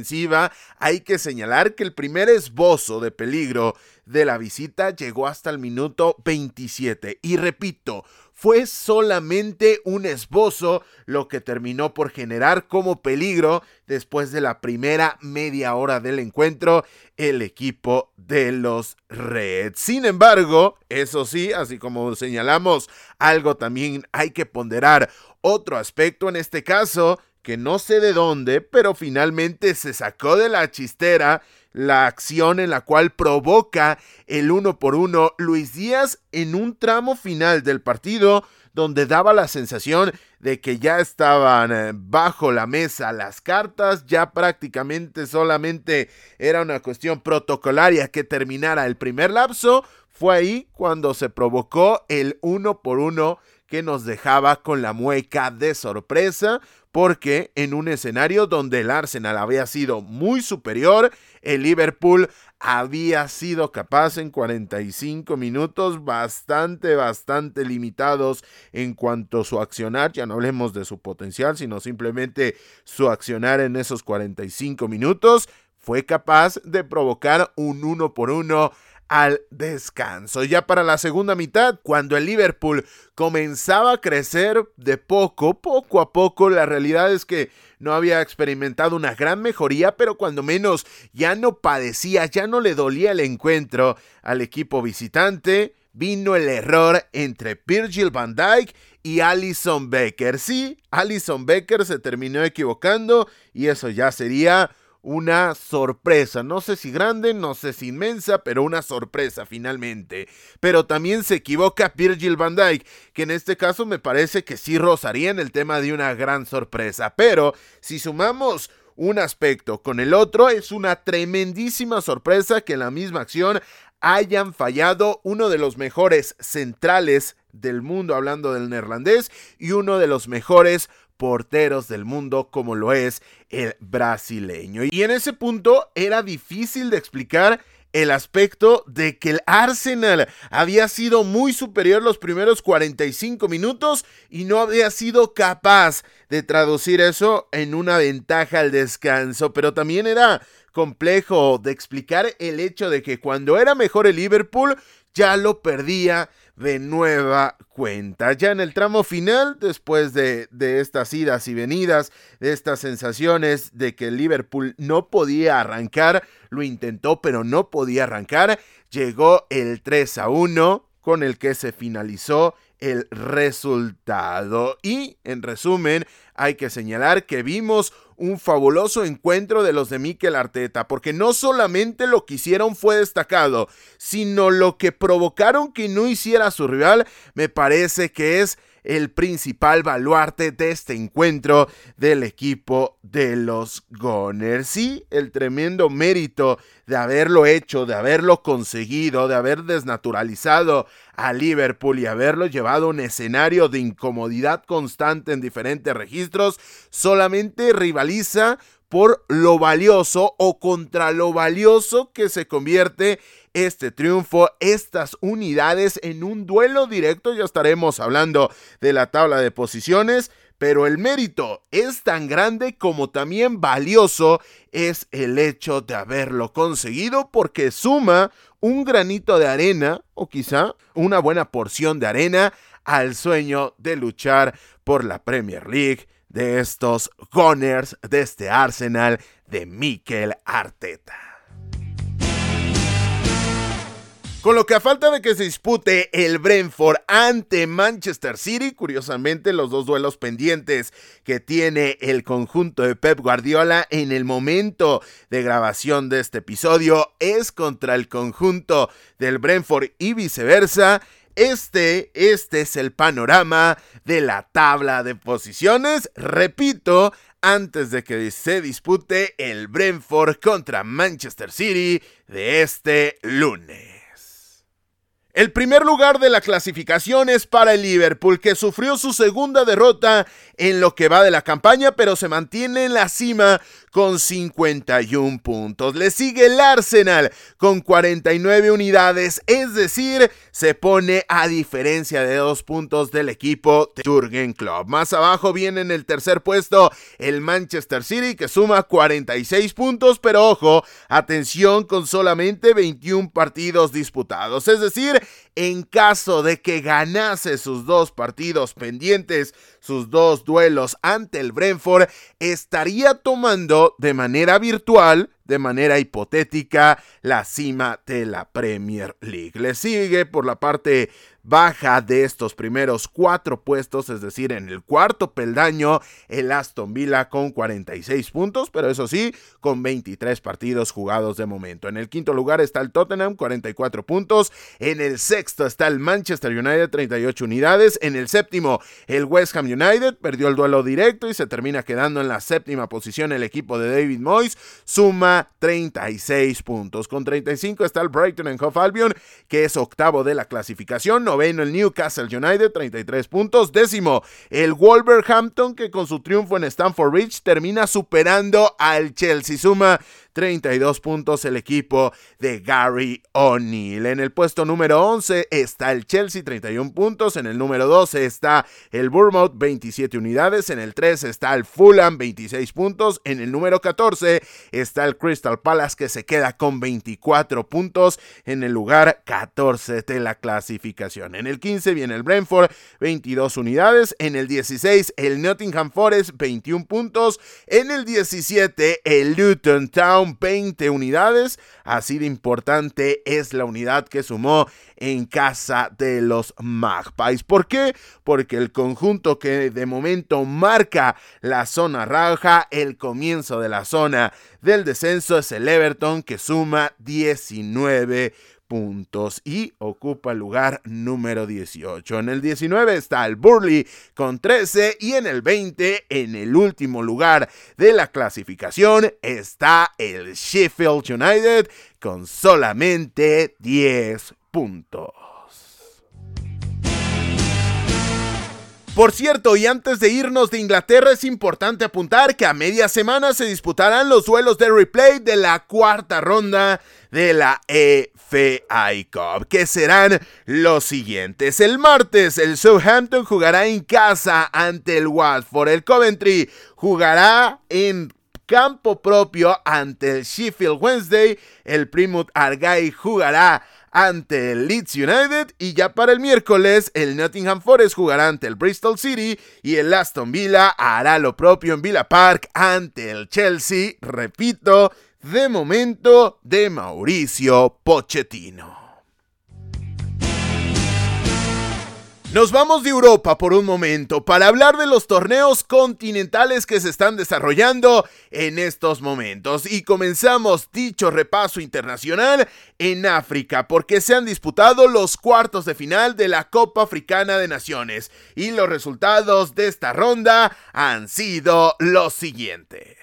hay que señalar que el primer esbozo de peligro de la visita llegó hasta el minuto 27. Y repito, fue solamente un esbozo lo que terminó por generar como peligro después de la primera media hora del encuentro el equipo de los Reds. Sin embargo, eso sí, así como señalamos, algo también hay que ponderar. Otro aspecto en este caso, que no sé de dónde, pero finalmente se sacó de la chistera la acción en la cual provoca el uno por uno Luis Díaz en un tramo final del partido donde daba la sensación de que ya estaban eh, bajo la mesa las cartas, ya prácticamente solamente era una cuestión protocolaria que terminara el primer lapso, fue ahí cuando se provocó el uno por uno que nos dejaba con la mueca de sorpresa, porque en un escenario donde el Arsenal había sido muy superior, el Liverpool había sido capaz en 45 minutos bastante, bastante limitados en cuanto a su accionar, ya no hablemos de su potencial, sino simplemente su accionar en esos 45 minutos, fue capaz de provocar un uno por uno al descanso. Ya para la segunda mitad, cuando el Liverpool comenzaba a crecer de poco, poco a poco, la realidad es que no había experimentado una gran mejoría, pero cuando menos ya no padecía, ya no le dolía el encuentro al equipo visitante. Vino el error entre Virgil van Dijk y Alison Becker. Sí, Alison Becker se terminó equivocando y eso ya sería una sorpresa, no sé si grande, no sé si inmensa, pero una sorpresa finalmente. Pero también se equivoca Virgil van Dijk, que en este caso me parece que sí rozaría en el tema de una gran sorpresa. Pero si sumamos un aspecto con el otro, es una tremendísima sorpresa que en la misma acción hayan fallado uno de los mejores centrales del mundo hablando del neerlandés y uno de los mejores porteros del mundo como lo es el brasileño. Y en ese punto era difícil de explicar el aspecto de que el Arsenal había sido muy superior los primeros 45 minutos y no había sido capaz de traducir eso en una ventaja al descanso, pero también era complejo de explicar el hecho de que cuando era mejor el Liverpool ya lo perdía de nueva cuenta. Ya en el tramo final, después de, de, estas idas y venidas, de estas sensaciones de que Liverpool no podía arrancar, lo intentó pero no podía arrancar, llegó el 3 a 1 con el que se finalizó el resultado. Y en resumen, hay que señalar que vimos un fabuloso encuentro de los de Mikel Arteta, porque no solamente lo que hicieron fue destacado, sino lo que provocaron que no hiciera su rival, me parece que es el principal baluarte de este encuentro del equipo de los Gunners. Sí, el tremendo mérito de haberlo hecho, de haberlo conseguido, de haber desnaturalizado a Liverpool y haberlo llevado a un escenario de incomodidad constante en diferentes registros, solamente rivaliza por lo valioso o contra lo valioso que se convierte este triunfo, estas unidades en un duelo directo. Ya estaremos hablando de la tabla de posiciones, pero el mérito es tan grande como también valioso es el hecho de haberlo conseguido porque suma un granito de arena o quizá una buena porción de arena al sueño de luchar por la Premier League de estos Gunners de este Arsenal de Mikel Arteta. Con lo que a falta de que se dispute el Brentford ante Manchester City, curiosamente los dos duelos pendientes que tiene el conjunto de Pep Guardiola en el momento de grabación de este episodio es contra el conjunto del Brentford y viceversa. Este, este es el panorama de la tabla de posiciones. Repito, antes de que se dispute el Brentford contra Manchester City de este lunes. El primer lugar de la clasificación es para el Liverpool, que sufrió su segunda derrota en lo que va de la campaña, pero se mantiene en la cima con 51 puntos. Le sigue el Arsenal con 49 unidades, es decir, se pone a diferencia de dos puntos del equipo de Jurgen Klopp. Más abajo viene en el tercer puesto el Manchester City que suma 46 puntos, pero ojo, atención con solamente 21 partidos disputados. Es decir, en caso de que ganase sus dos partidos pendientes, sus dos duelos ante el Brentford, estaría tomando de manera virtual de manera hipotética la cima de la Premier League. Le sigue por la parte baja de estos primeros cuatro puestos, es decir, en el cuarto peldaño, el Aston Villa con 46 puntos, pero eso sí, con 23 partidos jugados de momento. En el quinto lugar está el Tottenham, 44 puntos. En el sexto está el Manchester United, 38 unidades. En el séptimo, el West Ham United perdió el duelo directo y se termina quedando en la séptima posición el equipo de David Moyes, suma 36 puntos. Con 35 está el Brighton en Hove Albion, que es octavo de la clasificación noveno el Newcastle United, 33 puntos. Décimo, el Wolverhampton, que con su triunfo en Stamford Bridge termina superando al Chelsea. Suma 32 puntos el equipo de Gary O'Neill. En el puesto número 11 está el Chelsea, 31 puntos. En el número 12 está el Bournemouth, 27 unidades. En el 13 está el Fulham, 26 puntos. En el número 14 está el Crystal Palace, que se queda con 24 puntos en el lugar 14 de la clasificación. En el 15 viene el Brentford, 22 unidades. En el 16 el Nottingham Forest, 21 puntos. En el 17 el Luton Town touchdown, 20 unidades. Así de importante es la unidad que sumó en casa de los Magpies. ¿Por qué? Porque el conjunto que de momento marca la zona roja, el comienzo de la zona del descenso es el Everton que suma 19 puntos y ocupa el lugar número 18. En el 19 está el Burley con 13 y en el 20, en el último lugar de la clasificación, está el Sheffield United con solamente 10 puntos. Por cierto, y antes de irnos de Inglaterra es importante apuntar que a media semana se disputarán los duelos de replay de la cuarta ronda de la FA Cup, que serán los siguientes. El martes el Southampton jugará en casa ante el Watford, el Coventry jugará en campo propio ante el Sheffield Wednesday, el Plymouth Argyle jugará ante el Leeds United. Y ya para el miércoles el Nottingham Forest jugará ante el Bristol City. Y el Aston Villa hará lo propio en Villa Park ante el Chelsea, repito, de momento de Mauricio Pochettino. Nos vamos de Europa por un momento para hablar de los torneos continentales que se están desarrollando en estos momentos. Y comenzamos dicho repaso internacional en África porque se han disputado los cuartos de final de la Copa Africana de Naciones. Y los resultados de esta ronda han sido los siguientes.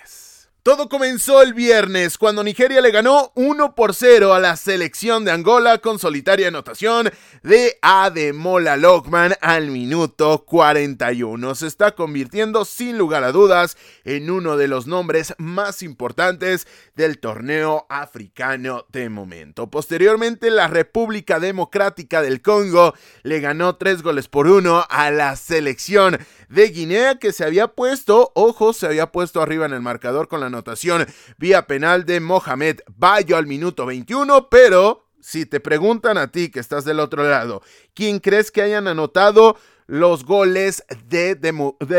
Todo comenzó el viernes cuando Nigeria le ganó 1 por 0 a la selección de Angola con solitaria anotación de Ademola Lockman al minuto 41. Se está convirtiendo sin lugar a dudas en uno de los nombres más importantes del torneo africano de momento. Posteriormente la República Democrática del Congo le ganó 3 goles por 1 a la selección de Guinea que se había puesto, ojo, se había puesto arriba en el marcador con la anotación vía penal de Mohamed Bayo al minuto 21, pero si te preguntan a ti que estás del otro lado, ¿quién crees que hayan anotado los goles de,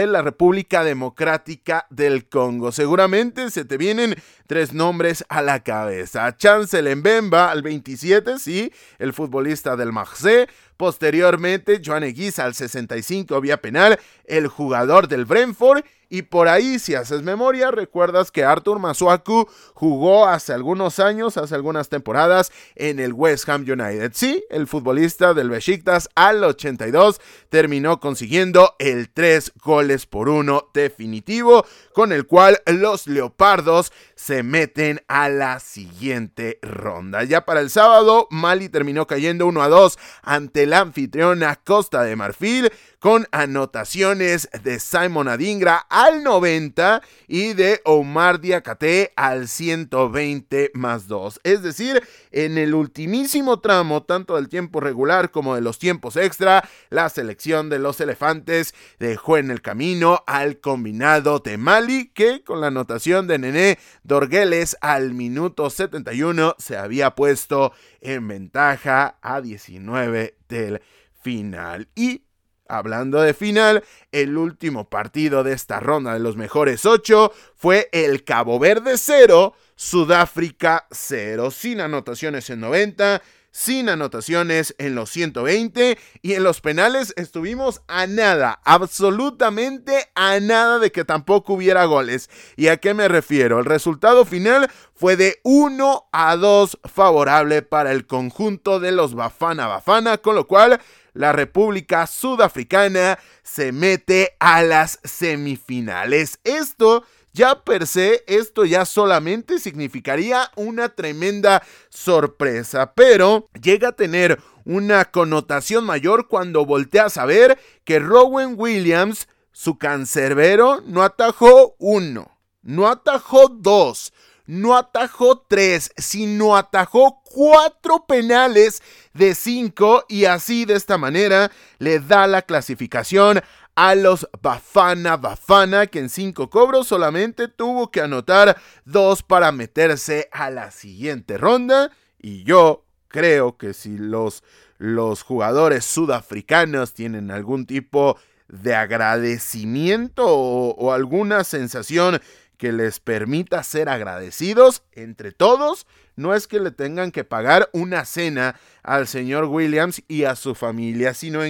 la República Democrática del Congo. Seguramente se te vienen tres nombres a la cabeza. Chancel Mbemba al 27, sí, el futbolista del Marseille. Posteriormente, Joan Eguiz al 65 vía penal, el jugador del Brentford. Y por ahí, si haces memoria, recuerdas que Arthur Masuaku jugó hace algunos años, hace algunas temporadas, en el West Ham United. Sí, el futbolista del Besiktas al 82 terminó consiguiendo el 3 goles por 1 definitivo, con el cual los Leopardos se meten a la siguiente ronda. Ya para el sábado, Mali terminó cayendo 1 a 2 ante la anfitriona Costa de Marfil con anotaciones de Simon Adingra al 90 y de Omar Diakate al 120 más 2. Es decir, en el ultimísimo tramo, tanto del tiempo regular como de los tiempos extra, la selección de los elefantes dejó en el camino al combinado de Mali, que con la anotación de Nené Dorgueles al minuto 71 se había puesto en ventaja a 19 del final. Y Hablando de final, el último partido de esta ronda de los mejores 8 fue el Cabo Verde 0, Sudáfrica 0, sin anotaciones en 90, sin anotaciones en los 120 y en los penales estuvimos a nada, absolutamente a nada de que tampoco hubiera goles. ¿Y a qué me refiero? El resultado final fue de 1 a 2 favorable para el conjunto de los Bafana Bafana, con lo cual la República Sudafricana se mete a las semifinales. Esto ya per se, esto ya solamente significaría una tremenda sorpresa, pero llega a tener una connotación mayor cuando volteas a ver que Rowan Williams, su cancerbero, no atajó uno, no atajó dos, no atajó tres, sino atajó cuatro penales de cinco y así de esta manera le da la clasificación a los Bafana Bafana, que en cinco cobros solamente tuvo que anotar dos para meterse a la siguiente ronda. Y yo creo que si los, los jugadores sudafricanos tienen algún tipo de agradecimiento o, o alguna sensación que les permita ser agradecidos entre todos. No es que le tengan que pagar una cena al señor Williams y a su familia, sino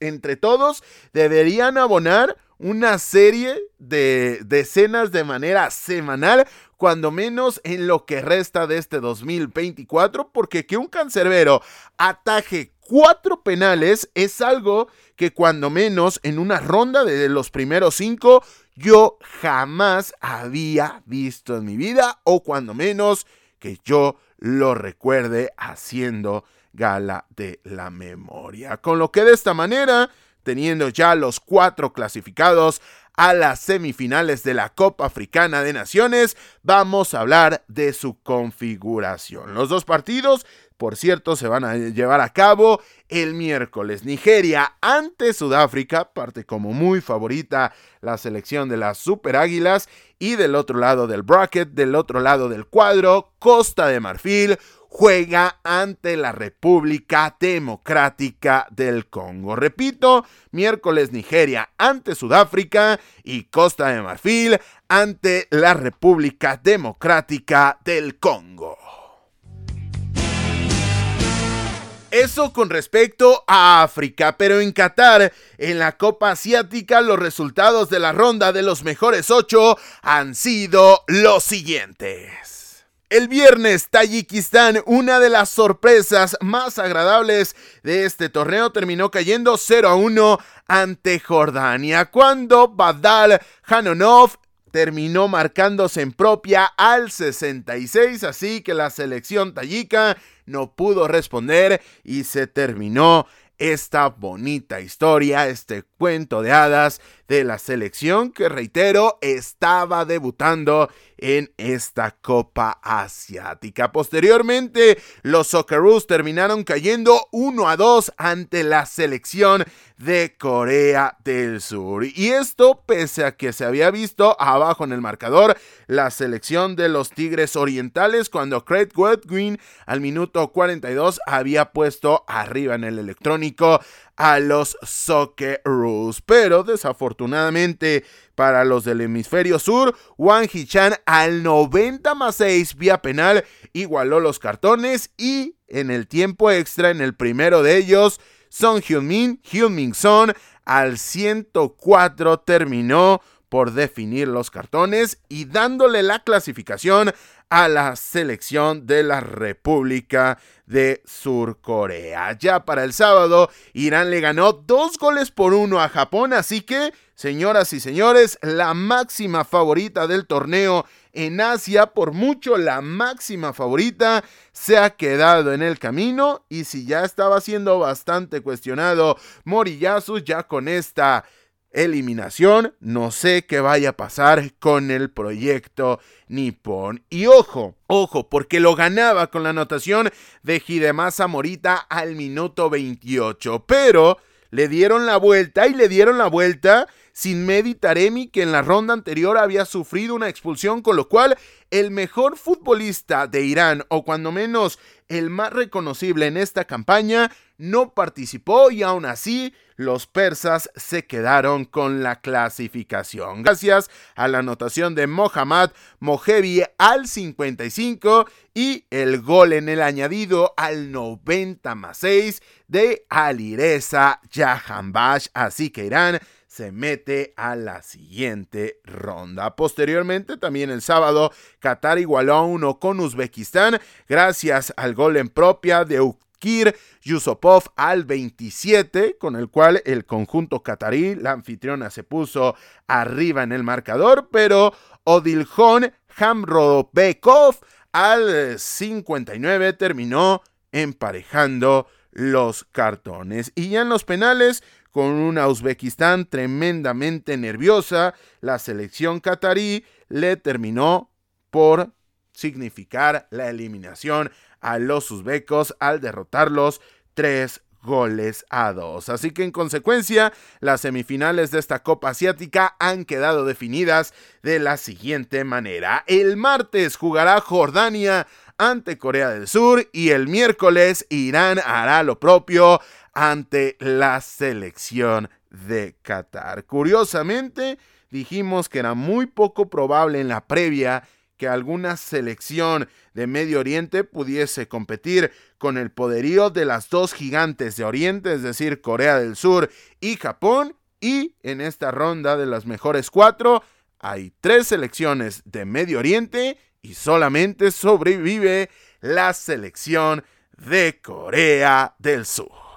entre todos deberían abonar una serie de decenas de manera semanal, cuando menos en lo que resta de este 2024, porque que un cancerbero ataje cuatro penales es algo que cuando menos en una ronda de los primeros cinco yo jamás había visto en mi vida o cuando menos que yo lo recuerde haciendo gala de la memoria. Con lo que de esta manera, teniendo ya los cuatro clasificados a las semifinales de la Copa Africana de Naciones, vamos a hablar de su configuración. Los dos partidos por cierto, se van a llevar a cabo el miércoles. Nigeria ante Sudáfrica, parte como muy favorita la selección de las Super Águilas. Y del otro lado del bracket, del otro lado del cuadro, Costa de Marfil juega ante la República Democrática del Congo. Repito, miércoles Nigeria ante Sudáfrica y Costa de Marfil ante la República Democrática del Congo. Eso con respecto a África, pero en Qatar, en la Copa Asiática, los resultados de la ronda de los mejores ocho han sido los siguientes. El viernes, Tayikistán, una de las sorpresas más agradables de este torneo, terminó cayendo 0 a 1 ante Jordania, cuando Badal Hanonov terminó marcándose en propia al 66, así que la selección tayika no pudo responder y se terminó esta bonita historia, este cuento de hadas de la selección que reitero estaba debutando en esta Copa Asiática. Posteriormente, los Socceroos terminaron cayendo 1 a 2 ante la selección de Corea del Sur. Y esto pese a que se había visto abajo en el marcador la selección de los Tigres Orientales cuando Craig Green al minuto 42 había puesto arriba en el electrónico a los Socceroos. Pero desafortunadamente para los del hemisferio sur, Wang Hichan al 90 más 6 vía penal igualó los cartones y en el tiempo extra en el primero de ellos, Son Hyun-min, Hyun-min Son al 104 terminó por definir los cartones y dándole la clasificación a la selección de la República de Surcorea. Ya para el sábado, Irán le ganó dos goles por uno a Japón, así que, señoras y señores, la máxima favorita del torneo en Asia, por mucho la máxima favorita, se ha quedado en el camino y si ya estaba siendo bastante cuestionado Moriyasu, ya con esta eliminación. No sé qué vaya a pasar con el proyecto Nippon. Y ojo, ojo, porque lo ganaba con la anotación de Hidemasa Morita al minuto 28. Pero le dieron la vuelta y le dieron la vuelta sin Meditaremi que en la ronda anterior había sufrido una expulsión, con lo cual el mejor futbolista de Irán, o cuando menos el más reconocible en esta campaña, no participó y aún así los persas se quedaron con la clasificación. Gracias a la anotación de Mohammad Mojevi al 55 y el gol en el añadido al 90 más 6 de Alireza Jahanbash. Así que Irán se mete a la siguiente ronda. Posteriormente, también el sábado, Qatar igualó a uno con Uzbekistán gracias al gol en propia de Ukir Yusupov al 27, con el cual el conjunto catarí, la anfitriona, se puso arriba en el marcador, pero Odiljon Hamrodobekov al 59 terminó emparejando los cartones. Y ya en los penales, con una Uzbekistán tremendamente nerviosa, la selección catarí le terminó por significar la eliminación a los uzbecos al derrotarlos tres goles a dos. Así que en consecuencia, las semifinales de esta Copa Asiática han quedado definidas de la siguiente manera. El martes jugará Jordania ante Corea del Sur y el miércoles Irán hará lo propio ante la selección de Qatar. Curiosamente, dijimos que era muy poco probable en la previa que alguna selección de Medio Oriente pudiese competir con el poderío de las dos gigantes de Oriente, es decir, Corea del Sur y Japón, y en esta ronda de las mejores cuatro hay tres selecciones de Medio Oriente y solamente sobrevive la selección de Corea del Sur.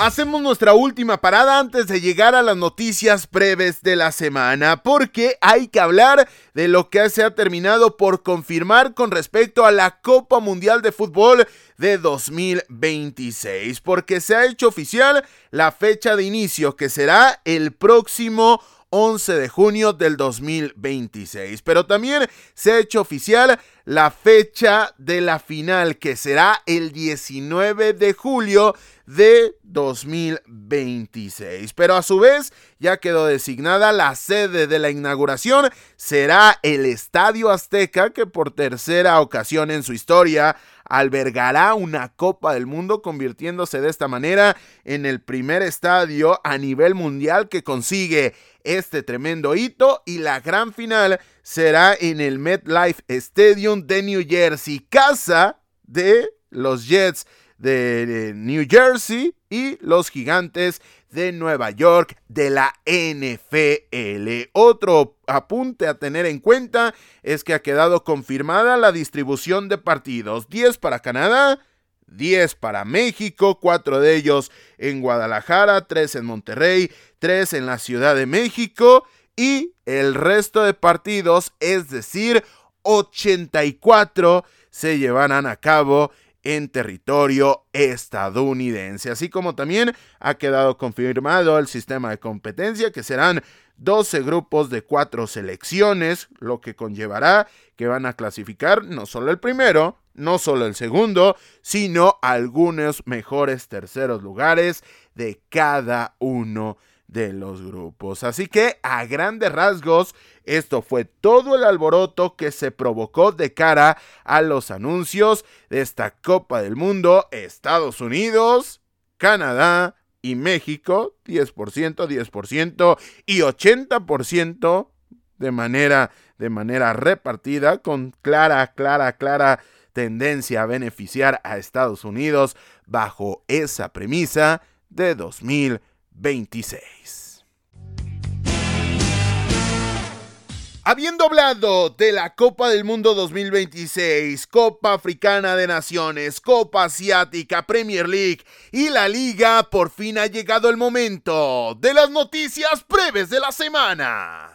Hacemos nuestra última parada antes de llegar a las noticias breves de la semana, porque hay que hablar de lo que se ha terminado por confirmar con respecto a la Copa Mundial de Fútbol de 2026, porque se ha hecho oficial la fecha de inicio que será el próximo 11 de junio del 2026. Pero también se ha hecho oficial la fecha de la final que será el 19 de julio de 2026. Pero a su vez ya quedó designada la sede de la inauguración. Será el Estadio Azteca que por tercera ocasión en su historia albergará una Copa del Mundo, convirtiéndose de esta manera en el primer estadio a nivel mundial que consigue este tremendo hito y la gran final será en el MetLife Stadium de New Jersey, casa de los Jets de New Jersey y los gigantes de Nueva York de la NFL. Otro apunte a tener en cuenta es que ha quedado confirmada la distribución de partidos. 10 para Canadá, 10 para México, 4 de ellos en Guadalajara, 3 en Monterrey, 3 en la Ciudad de México y el resto de partidos, es decir, 84 se llevarán a cabo en territorio estadounidense. Así como también ha quedado confirmado el sistema de competencia que serán 12 grupos de 4 selecciones, lo que conllevará que van a clasificar no solo el primero, no solo el segundo, sino algunos mejores terceros lugares de cada uno de los grupos. Así que a grandes rasgos, esto fue todo el alboroto que se provocó de cara a los anuncios de esta Copa del Mundo, Estados Unidos, Canadá y México, 10%, 10% y 80% de manera de manera repartida con clara, clara, clara tendencia a beneficiar a Estados Unidos bajo esa premisa de 2000 26. Habiendo hablado de la Copa del Mundo 2026, Copa Africana de Naciones, Copa Asiática, Premier League y la Liga, por fin ha llegado el momento de las noticias breves de la semana.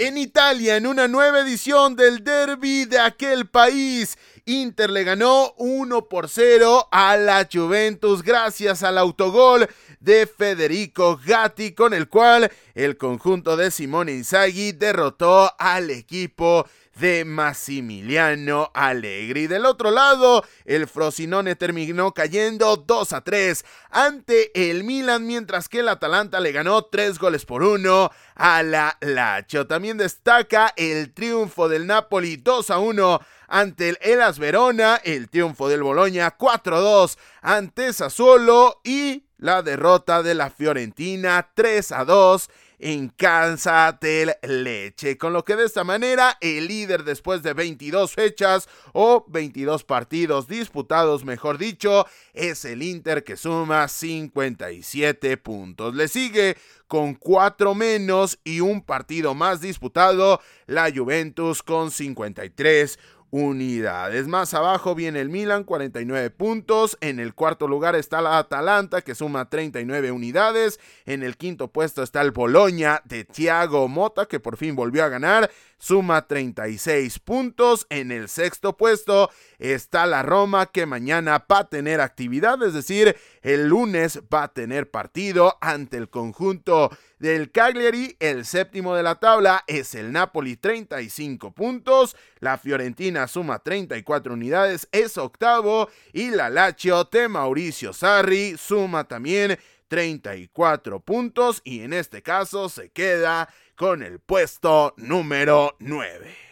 En Italia, en una nueva edición del derby de aquel país, Inter le ganó 1 por 0 a la Juventus gracias al autogol de Federico Gatti con el cual el conjunto de Simone Inzaghi derrotó al equipo de Massimiliano Allegri. Del otro lado, el Frosinone terminó cayendo 2 a 3 ante el Milan, mientras que el Atalanta le ganó 3 goles por 1 a la Lazio. También destaca el triunfo del Napoli 2 a 1 ante el Elas Verona, el triunfo del Boloña 4-2 ante Sassuolo y la derrota de la Fiorentina 3 a 2 en Kansas del Leche, con lo que de esta manera el líder después de 22 fechas o 22 partidos disputados, mejor dicho, es el Inter que suma 57 puntos. Le sigue con 4 menos y un partido más disputado la Juventus con 53 unidades. Más abajo viene el Milan, 49 puntos. En el cuarto lugar está la Atalanta, que suma 39 unidades. En el quinto puesto está el Boloña de Thiago Mota, que por fin volvió a ganar suma 36 puntos. En el sexto puesto está la Roma que mañana va a tener actividad, es decir, el lunes va a tener partido ante el conjunto del Cagliari. El séptimo de la tabla es el Napoli 35 puntos. La Fiorentina suma 34 unidades, es octavo. Y la Lazio de Mauricio Sarri suma también 34 puntos y en este caso se queda con el puesto número 9.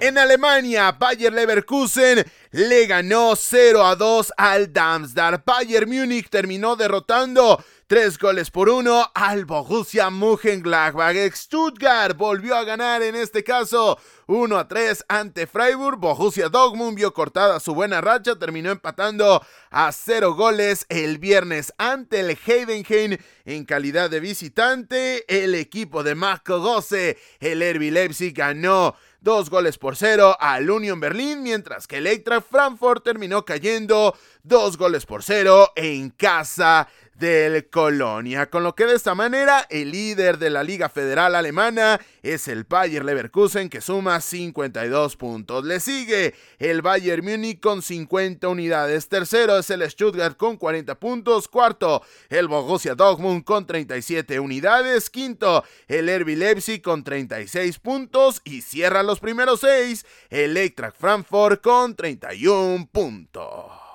En Alemania, Bayer Leverkusen le ganó 0 a 2 al Darmstadt. Bayern Múnich terminó derrotando 3 goles por 1 al Borussia Mönchengladbach. Stuttgart volvió a ganar en este caso 1 a 3 ante Freiburg. Borussia Dortmund vio cortada su buena racha, terminó empatando a 0 goles el viernes ante el Heidenheim en calidad de visitante. El equipo de Marco Gosse, el Herbi Leipzig, ganó dos goles por cero al Union Berlin, mientras que el Eintracht Frankfurt terminó cayendo dos goles por cero en casa del Colonia, con lo que de esta manera el líder de la Liga Federal Alemana es el Bayer Leverkusen que suma 52 puntos. Le sigue el Bayern Múnich con 50 unidades. Tercero es el Stuttgart con 40 puntos. Cuarto, el Borussia Dortmund con 37 unidades. Quinto, el Herbi Leipzig con 36 puntos y cierra los primeros seis el Eintracht Frankfurt con 31 puntos.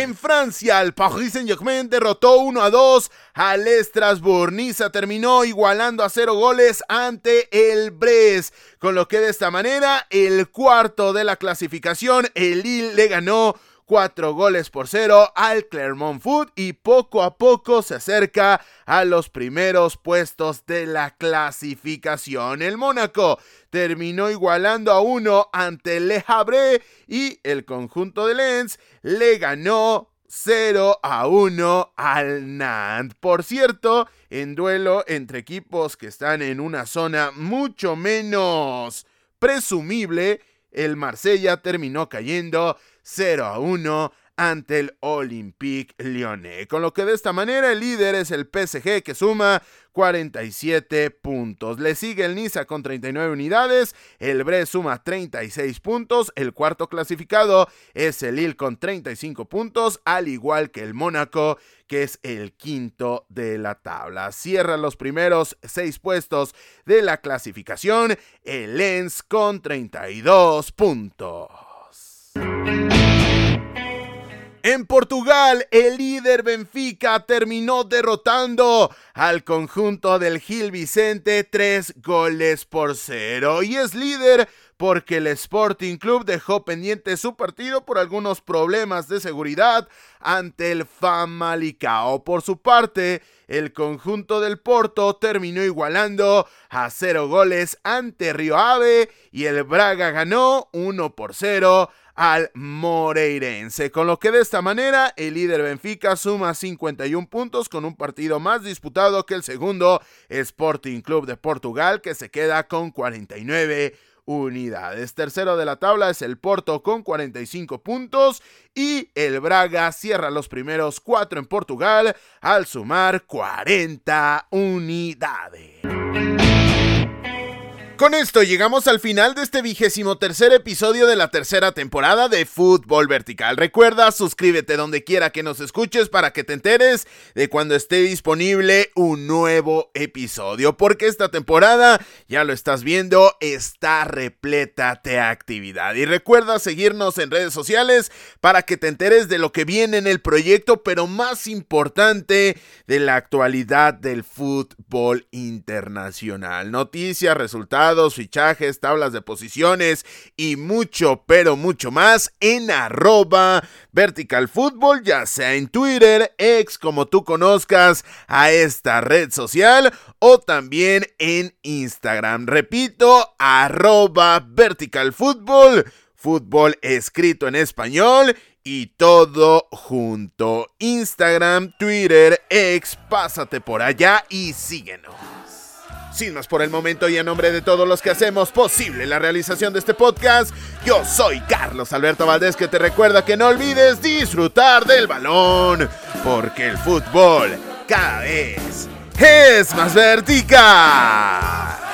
En Francia, el Paris Saint-Germain derrotó 1 a 2 al Strasbourg. Niza terminó igualando a 0 goles ante el Brest, con lo que de esta manera el cuarto de la clasificación, el Lille le ganó 4 goles por 0 al Clermont Foot y poco a poco se acerca a los primeros puestos de la clasificación. El Mónaco terminó igualando a 1 ante Le Havre y el conjunto de Lens le ganó 0 a 1 al Nantes. Por cierto, en duelo entre equipos que están en una zona mucho menos presumible, el Marsella terminó cayendo 0 a 1 ante el Olympique Lyonnais. Con lo que de esta manera el líder es el PSG que suma 47 puntos. Le sigue el Niza con 39 unidades, el Brest suma 36 puntos, el cuarto clasificado es el Lille con 35 puntos, al igual que el Mónaco que es el quinto de la tabla. Cierra los primeros seis puestos de la clasificación el Lens con 32 puntos. En Portugal, el líder Benfica terminó derrotando al conjunto del Gil Vicente tres goles por cero y es líder porque el Sporting Club dejó pendiente su partido por algunos problemas de seguridad ante el Famalicao. Por su parte, el conjunto del Porto terminó igualando a cero goles ante Río Ave y el Braga ganó 1 por 0 al Moreirense. Con lo que de esta manera el líder Benfica suma 51 puntos con un partido más disputado que el segundo Sporting Club de Portugal que se queda con 49 unidades. Tercero de la tabla es el Porto con 45 puntos y el Braga cierra los primeros cuatro en Portugal al sumar 40 unidades. Con esto llegamos al final de este vigésimo tercer episodio de la tercera temporada de Fútbol Vertical. Recuerda, suscríbete donde quiera que nos escuches para que te enteres de cuando esté disponible un nuevo episodio. Porque esta temporada, ya lo estás viendo, está repleta de actividad. Y recuerda seguirnos en redes sociales para que te enteres de lo que viene en el proyecto, pero más importante, de la actualidad del fútbol internacional. Noticias, resultados fichajes, tablas de posiciones y mucho, pero mucho más en arroba vertical fútbol, ya sea en Twitter, ex como tú conozcas a esta red social o también en Instagram. Repito, arroba vertical fútbol, fútbol escrito en español y todo junto. Instagram, Twitter, ex, pásate por allá y síguenos. Sin más por el momento y en nombre de todos los que hacemos posible la realización de este podcast, yo soy Carlos Alberto Valdés que te recuerda que no olvides disfrutar del balón, porque el fútbol cada vez es más vertical.